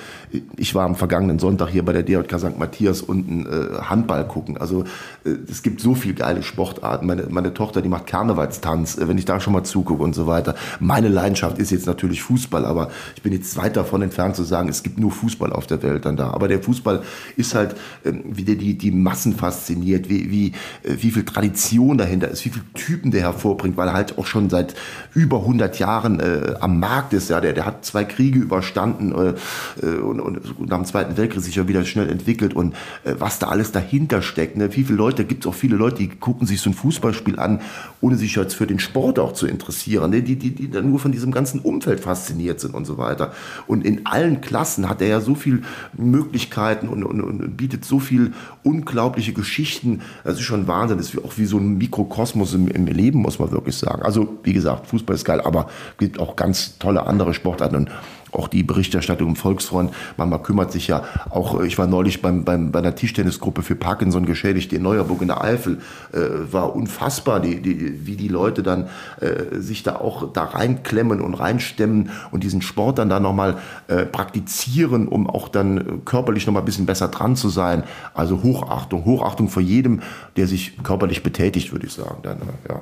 ich war am vergangenen Sonntag hier bei der DJK St. Matthias unten äh, Handball gucken. Also äh, es gibt so viel geile Sportarten. Meine, meine Tochter, die macht Karnevalstanz, äh, wenn ich da schon mal zugucke und so weiter. Meine Leidenschaft ist jetzt natürlich Fußball, aber ich bin jetzt weit davon entfernt zu sagen, es gibt nur Fußball auf der Welt dann da. Aber der Fußball ist halt, äh, wie der die, die Massen fasziniert, wie, wie, äh, wie viel Tradition dahinter ist, wie viele Typen der hervorbringt, weil er halt auch schon seit über 100 Jahren äh, am Markt ist. Ja, der, der hat zwei Kriege überstanden äh, äh, und, und nach dem Zweiten Weltkrieg sich ja wieder schnell entwickelt und äh, was da alles dahinter steckt. Ne? Wie viele Leute, gibt es auch viele Leute, die gucken sich so ein Fußballspiel an, ohne sich jetzt für den Sport auch zu interessieren, ne? die, die, die dann nur von diesem ganzen Umfeld fasziniert sind und so weiter. Und in allen Klassen hat er ja so viele Möglichkeiten und, und, und bietet so viel unglaubliche Geschichten. Das ist schon Wahnsinn. Das ist auch wie so ein Mikrokosmos im, im Leben, muss man wirklich sagen. Also, wie gesagt, Fußball ist geil, aber gibt auch ganz tolle andere Sportarten. Und auch die Berichterstattung im Volksfront. Manchmal kümmert sich ja auch, äh, ich war neulich beim, beim, bei einer Tischtennisgruppe für Parkinson geschädigt in Neuerburg in der Eifel, äh, war unfassbar, die, die, wie die Leute dann äh, sich da auch da reinklemmen und reinstemmen und diesen Sport dann da nochmal äh, praktizieren, um auch dann körperlich nochmal ein bisschen besser dran zu sein. Also Hochachtung, Hochachtung vor jedem, der sich körperlich betätigt, würde ich sagen. Dann, äh, ja.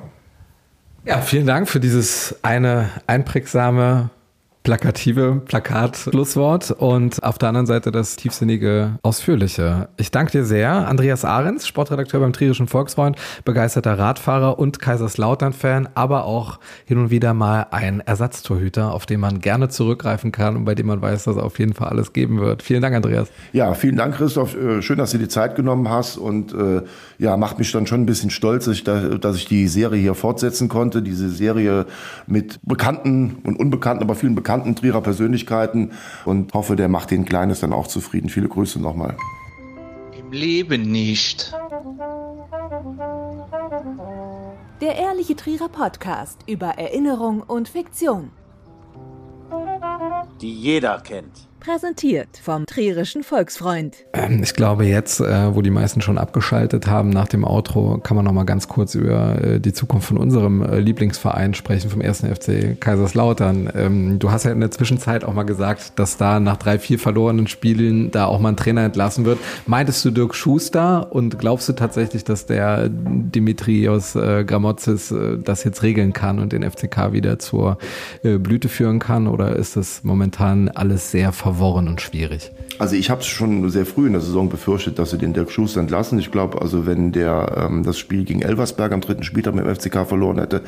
Ja, vielen Dank für dieses eine einprägsame plakative Plakat-Schlusswort und auf der anderen Seite das tiefsinnige, ausführliche. Ich danke dir sehr. Andreas Ahrens, Sportredakteur beim Trierischen Volksfreund, begeisterter Radfahrer und Kaiserslautern-Fan, aber auch hin und wieder mal ein Ersatztorhüter, auf den man gerne zurückgreifen kann und bei dem man weiß, dass er auf jeden Fall alles geben wird. Vielen Dank, Andreas. Ja, vielen Dank, Christoph. Äh, schön, dass du dir die Zeit genommen hast und äh, ja, macht mich dann schon ein bisschen stolz, dass ich die Serie hier fortsetzen konnte. Diese Serie mit bekannten und unbekannten, aber vielen bekannten bekannten Trierer Persönlichkeiten und hoffe, der macht den Kleines dann auch zufrieden. Viele Grüße nochmal. Im Leben nicht. Der Ehrliche Trierer Podcast über Erinnerung und Fiktion. Die jeder kennt. Präsentiert vom Trierischen Volksfreund. Ähm, ich glaube jetzt, äh, wo die meisten schon abgeschaltet haben nach dem Outro, kann man noch mal ganz kurz über äh, die Zukunft von unserem äh, Lieblingsverein sprechen, vom ersten FC Kaiserslautern. Ähm, du hast ja in der Zwischenzeit auch mal gesagt, dass da nach drei, vier verlorenen Spielen da auch mal ein Trainer entlassen wird. Meintest du Dirk Schuster und glaubst du tatsächlich, dass der Dimitrios Gramotzis das jetzt regeln kann und den FCK wieder zur Blüte führen kann? Oder ist das momentan alles sehr verworren? Verworren und schwierig. Also ich habe es schon sehr früh in der Saison befürchtet, dass sie den Dirk Schuster entlassen. Ich glaube, also wenn der ähm, das Spiel gegen Elversberg am dritten Spieltag mit dem FCK verloren hätte,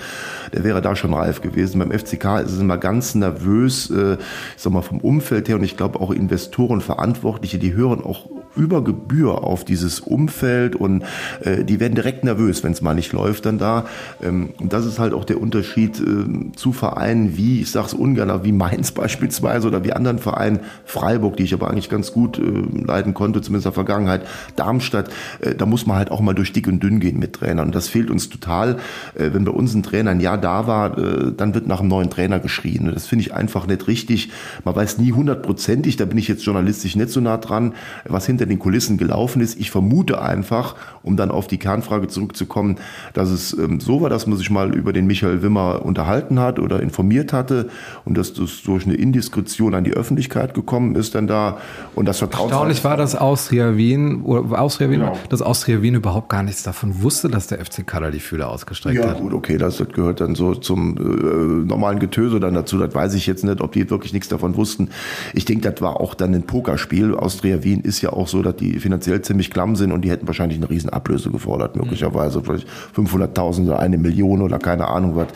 der wäre da schon reif gewesen. Beim FCK ist es immer ganz nervös, äh, ich sag mal vom Umfeld her und ich glaube auch Investoren, Verantwortliche, die hören auch über Gebühr auf dieses Umfeld und äh, die werden direkt nervös, wenn es mal nicht läuft dann da. Ähm, und das ist halt auch der Unterschied äh, zu Vereinen wie, ich sag's ungern, wie Mainz [LAUGHS] beispielsweise oder wie anderen Vereinen, Freiburg, die ich aber eigentlich ganz gut äh, leiten konnte, zumindest in der Vergangenheit. Darmstadt, äh, da muss man halt auch mal durch dick und dünn gehen mit Trainern. Und das fehlt uns total. Äh, wenn bei uns ein Trainer ein Jahr da war, äh, dann wird nach einem neuen Trainer geschrien. Und das finde ich einfach nicht richtig. Man weiß nie hundertprozentig, da bin ich jetzt journalistisch nicht so nah dran, was hinter den Kulissen gelaufen ist. Ich vermute einfach, um dann auf die Kernfrage zurückzukommen, dass es ähm, so war, dass man sich mal über den Michael Wimmer unterhalten hat oder informiert hatte und dass das durch eine Indiskretion an die Öffentlichkeit gekommen ist dann da und das Vertrauen. Erstaunlich war, dass Austria Wien, Austria Wien, genau. dass Austria Wien überhaupt gar nichts davon wusste, dass der FC Kader die Fühler ausgestreckt ja, hat. Ja gut, okay, das gehört dann so zum äh, normalen Getöse dann dazu. Das weiß ich jetzt nicht, ob die wirklich nichts davon wussten. Ich denke, das war auch dann ein Pokerspiel. Austria Wien ist ja auch so, dass die finanziell ziemlich klamm sind und die hätten wahrscheinlich eine riesen Ablöse gefordert, möglicherweise vielleicht 500.000 oder eine Million oder keine Ahnung was.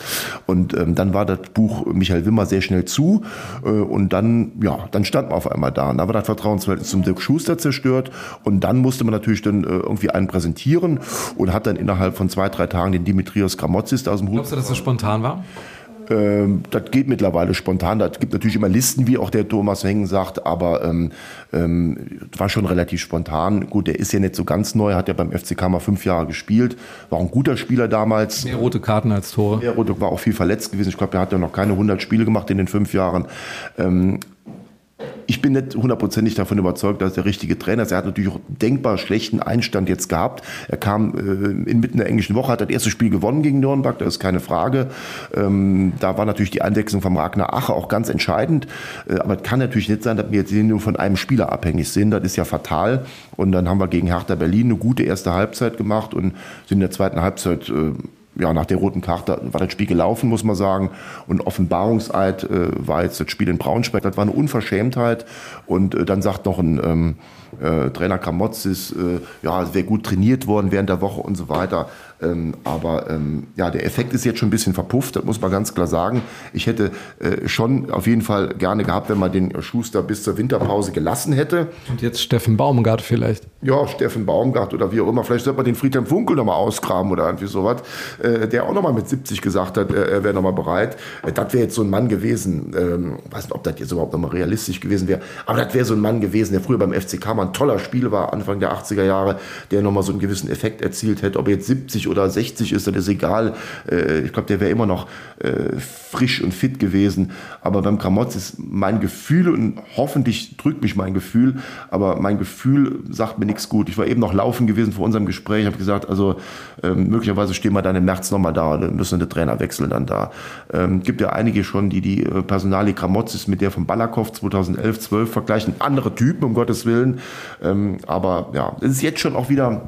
Und ähm, dann war das Buch Michael Wimmer sehr schnell zu äh, und dann, ja, dann stand man auf einmal da. Und da war das Vertrauensverhältnis zum Dirk Schuster zerstört und dann musste man natürlich dann äh, irgendwie einen präsentieren und hat dann innerhalb von zwei, drei Tagen den Dimitrios Gramotzis da aus dem Hut. Glaubst du, dass das spontan war? Ähm, das geht mittlerweile spontan. Das gibt natürlich immer Listen, wie auch der Thomas Hengen sagt, aber ähm, ähm, war schon relativ spontan. Gut, der ist ja nicht so ganz neu, hat ja beim FCK mal fünf Jahre gespielt, war ein guter Spieler damals. Mehr rote Karten als Tore. Mehr rote, war auch viel verletzt gewesen. Ich glaube, er hat ja noch keine 100 Spiele gemacht in den fünf Jahren. Ähm, ich bin nicht hundertprozentig davon überzeugt, dass er der richtige Trainer ist. Er hat natürlich auch denkbar schlechten Einstand jetzt gehabt. Er kam äh, inmitten der englischen Woche, hat das erste Spiel gewonnen gegen Nürnberg, das ist keine Frage. Ähm, da war natürlich die Einwechslung von Ragnar Ache auch ganz entscheidend. Äh, aber es kann natürlich nicht sein, dass wir jetzt nur von einem Spieler abhängig sind. Das ist ja fatal. Und dann haben wir gegen Hertha Berlin eine gute erste Halbzeit gemacht und sind in der zweiten Halbzeit äh, ja, nach der roten Karte war das Spiel gelaufen, muss man sagen. Und Offenbarungseid äh, war jetzt das Spiel in Braunschweig. Das war eine Unverschämtheit. Und äh, dann sagt noch ein ähm, äh, Trainer Kramotzis, äh, ja, es wäre gut trainiert worden während der Woche und so weiter. Ähm, aber ähm, ja, der Effekt ist jetzt schon ein bisschen verpufft, das muss man ganz klar sagen. Ich hätte äh, schon auf jeden Fall gerne gehabt, wenn man den Schuster bis zur Winterpause gelassen hätte. Und jetzt Steffen Baumgart vielleicht. Ja, Steffen Baumgart oder wie auch immer. Vielleicht sollte man den Friedhelm Funkel nochmal ausgraben oder irgendwie sowas, äh, der auch nochmal mit 70 gesagt hat, äh, er wäre nochmal bereit. Äh, das wäre jetzt so ein Mann gewesen, ähm, weiß nicht, ob das jetzt überhaupt nochmal realistisch gewesen wäre, aber das wäre so ein Mann gewesen, der früher beim FCK mal ein toller Spieler war, Anfang der 80er Jahre, der nochmal so einen gewissen Effekt erzielt hätte. Ob jetzt 70 oder 60 ist, das ist egal. Äh, ich glaube, der wäre immer noch äh, frisch und fit gewesen. Aber beim Kramotz ist mein Gefühl und hoffentlich drückt mich mein Gefühl, aber mein Gefühl sagt mir nichts gut. Ich war eben noch laufen gewesen vor unserem Gespräch, habe gesagt, also ähm, möglicherweise stehen wir dann im März nochmal da, dann müssen der Trainerwechsel dann da. Ähm, gibt ja einige schon, die die äh, Personalie Kramotzis mit der von Balakow 2011, 12 vergleichen. Andere Typen, um Gottes Willen. Ähm, aber ja, es ist jetzt schon auch wieder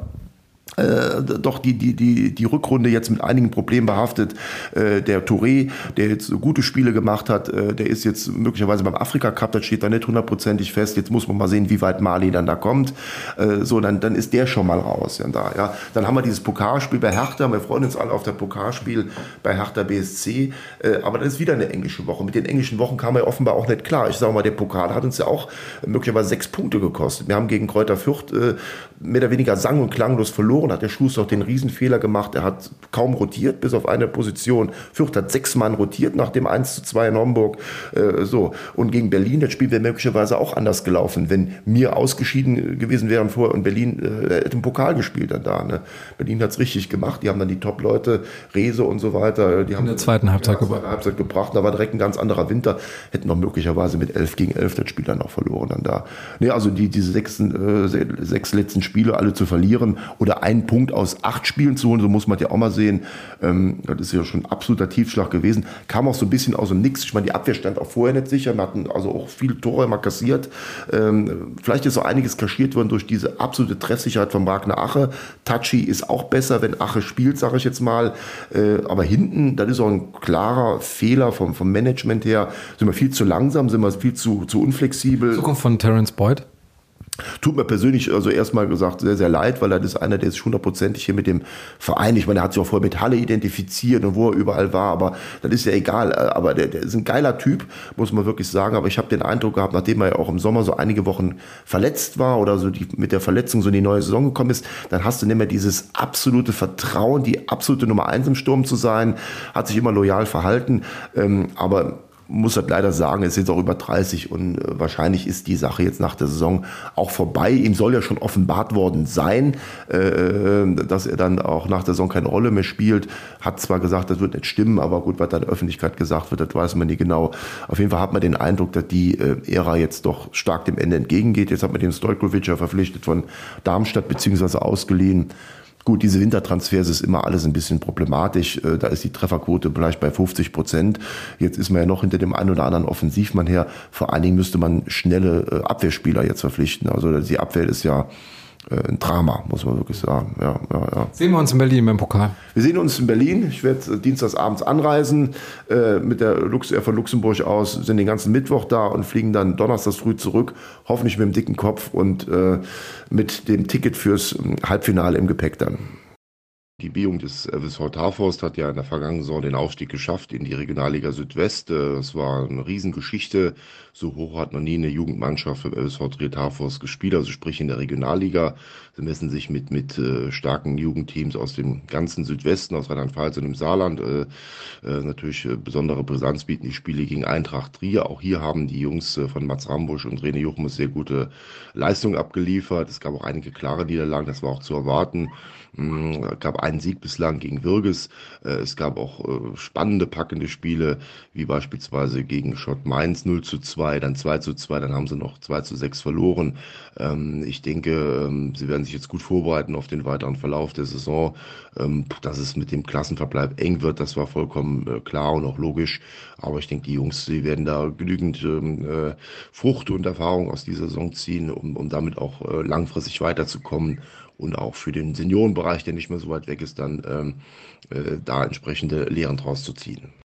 äh, doch die, die, die, die Rückrunde jetzt mit einigen Problemen behaftet. Äh, der Touré, der jetzt gute Spiele gemacht hat, äh, der ist jetzt möglicherweise beim Afrika Cup, das steht da nicht hundertprozentig fest. Jetzt muss man mal sehen, wie weit Mali dann da kommt. Äh, so, dann, dann ist der schon mal raus. Ja, da, ja. Dann haben wir dieses Pokalspiel bei Hertha. Wir freuen uns alle auf das Pokalspiel bei Hertha BSC. Äh, aber das ist wieder eine englische Woche. Mit den englischen Wochen kam er offenbar auch nicht klar. Ich sage mal, der Pokal hat uns ja auch möglicherweise sechs Punkte gekostet. Wir haben gegen Kräuter Fürth äh, mehr oder weniger sang- und klanglos verloren, hat der Schuster auch den Riesenfehler gemacht. Er hat kaum rotiert, bis auf eine Position. Fürth hat sechs Mann rotiert nach dem 1 zu 2 in Homburg. Äh, so. Und gegen Berlin, das Spiel wäre möglicherweise auch anders gelaufen, wenn mir ausgeschieden gewesen wären vorher und Berlin äh, hätte im Pokal gespielt dann da. Ne? Berlin hat es richtig gemacht. Die haben dann die Top-Leute, Rese und so weiter. Die haben in der zweiten Halbzeit, ja, gebracht. Halbzeit gebracht. Da war direkt ein ganz anderer Winter. Hätten noch möglicherweise mit 11 gegen 11 das Spiel dann noch verloren dann da. Nee, also die, diese sechs, äh, sechs letzten Spiele alle zu verlieren oder einen Punkt aus acht Spielen zu holen, so muss man ja auch mal sehen. Ähm, das ist ja schon ein absoluter Tiefschlag gewesen. Kam auch so ein bisschen aus dem Nix. Ich meine, die Abwehr stand auch vorher nicht sicher. Wir hatten also auch viele Tore immer kassiert. Ähm, vielleicht ist so einiges kaschiert worden durch diese absolute Treffsicherheit von Wagner Ache. Tachi ist auch besser, wenn Ache spielt, sage ich jetzt mal. Äh, aber hinten, das ist auch ein klarer Fehler vom, vom Management her. Sind wir viel zu langsam, sind wir viel zu, zu unflexibel. Zukunft von Terence Boyd? Tut mir persönlich also erstmal gesagt sehr, sehr leid, weil er ist einer, der sich hundertprozentig hier mit dem Verein, ich meine, er hat sich auch vorher mit Halle identifiziert und wo er überall war, aber das ist ja egal. Aber der, der ist ein geiler Typ, muss man wirklich sagen. Aber ich habe den Eindruck gehabt, nachdem er ja auch im Sommer so einige Wochen verletzt war oder so die, mit der Verletzung so in die neue Saison gekommen ist, dann hast du nicht mehr dieses absolute Vertrauen, die absolute Nummer eins im Sturm zu sein, hat sich immer loyal verhalten. Ähm, aber muss halt leider sagen, ist jetzt auch über 30 und äh, wahrscheinlich ist die Sache jetzt nach der Saison auch vorbei. Ihm soll ja schon offenbart worden sein, äh, dass er dann auch nach der Saison keine Rolle mehr spielt. Hat zwar gesagt, das wird nicht stimmen, aber gut, was da in der Öffentlichkeit gesagt wird, das weiß man nie genau. Auf jeden Fall hat man den Eindruck, dass die äh, Ära jetzt doch stark dem Ende entgegengeht. Jetzt hat man den Stojkovic ja verpflichtet von Darmstadt beziehungsweise ausgeliehen. Gut, diese Wintertransfers ist immer alles ein bisschen problematisch. Äh, da ist die Trefferquote vielleicht bei 50 Prozent. Jetzt ist man ja noch hinter dem einen oder anderen Offensivmann her. Vor allen Dingen müsste man schnelle äh, Abwehrspieler jetzt verpflichten. Also die Abwehr ist ja ein Drama, muss man wirklich sagen. Ja, ja, ja. Sehen wir uns in Berlin beim Pokal? Wir sehen uns in Berlin. Ich werde dienstags abends anreisen äh, mit der Lux Air von Luxemburg aus, sind den ganzen Mittwoch da und fliegen dann donnerstags früh zurück, hoffentlich mit dem dicken Kopf und äh, mit dem Ticket fürs Halbfinale im Gepäck dann. Die B-Jugend des FSV Tarforst hat ja in der vergangenen Saison den Aufstieg geschafft in die Regionalliga Südwest. Das war eine Riesengeschichte. So hoch hat noch nie eine Jugendmannschaft im FSV Trier Tarforst gespielt, also sprich in der Regionalliga. Sie messen sich mit, mit äh, starken Jugendteams aus dem ganzen Südwesten, aus Rheinland-Pfalz und dem Saarland. Äh, äh, natürlich äh, besondere Brisanz bieten die Spiele gegen Eintracht Trier. Auch hier haben die Jungs äh, von Mats Rambusch und René Juchmus sehr gute Leistungen abgeliefert. Es gab auch einige klare Niederlagen, das war auch zu erwarten. Es gab einen Sieg bislang gegen Würges. Äh, es gab auch spannende, packende Spiele, wie beispielsweise gegen Schott Mainz 0 zu 2, dann 2 zu 2, dann haben sie noch 2 zu 6 verloren. Ähm, ich denke, ähm, sie werden sich jetzt gut vorbereiten auf den weiteren Verlauf der Saison. Ähm, dass es mit dem Klassenverbleib eng wird, das war vollkommen äh, klar und auch logisch. Aber ich denke, die Jungs, sie werden da genügend äh, Frucht und Erfahrung aus dieser Saison ziehen, um, um damit auch äh, langfristig weiterzukommen und auch für den Seniorenbereich, der nicht mehr so weit weg ist, dann ähm, äh, da entsprechende Lehren draus zu ziehen.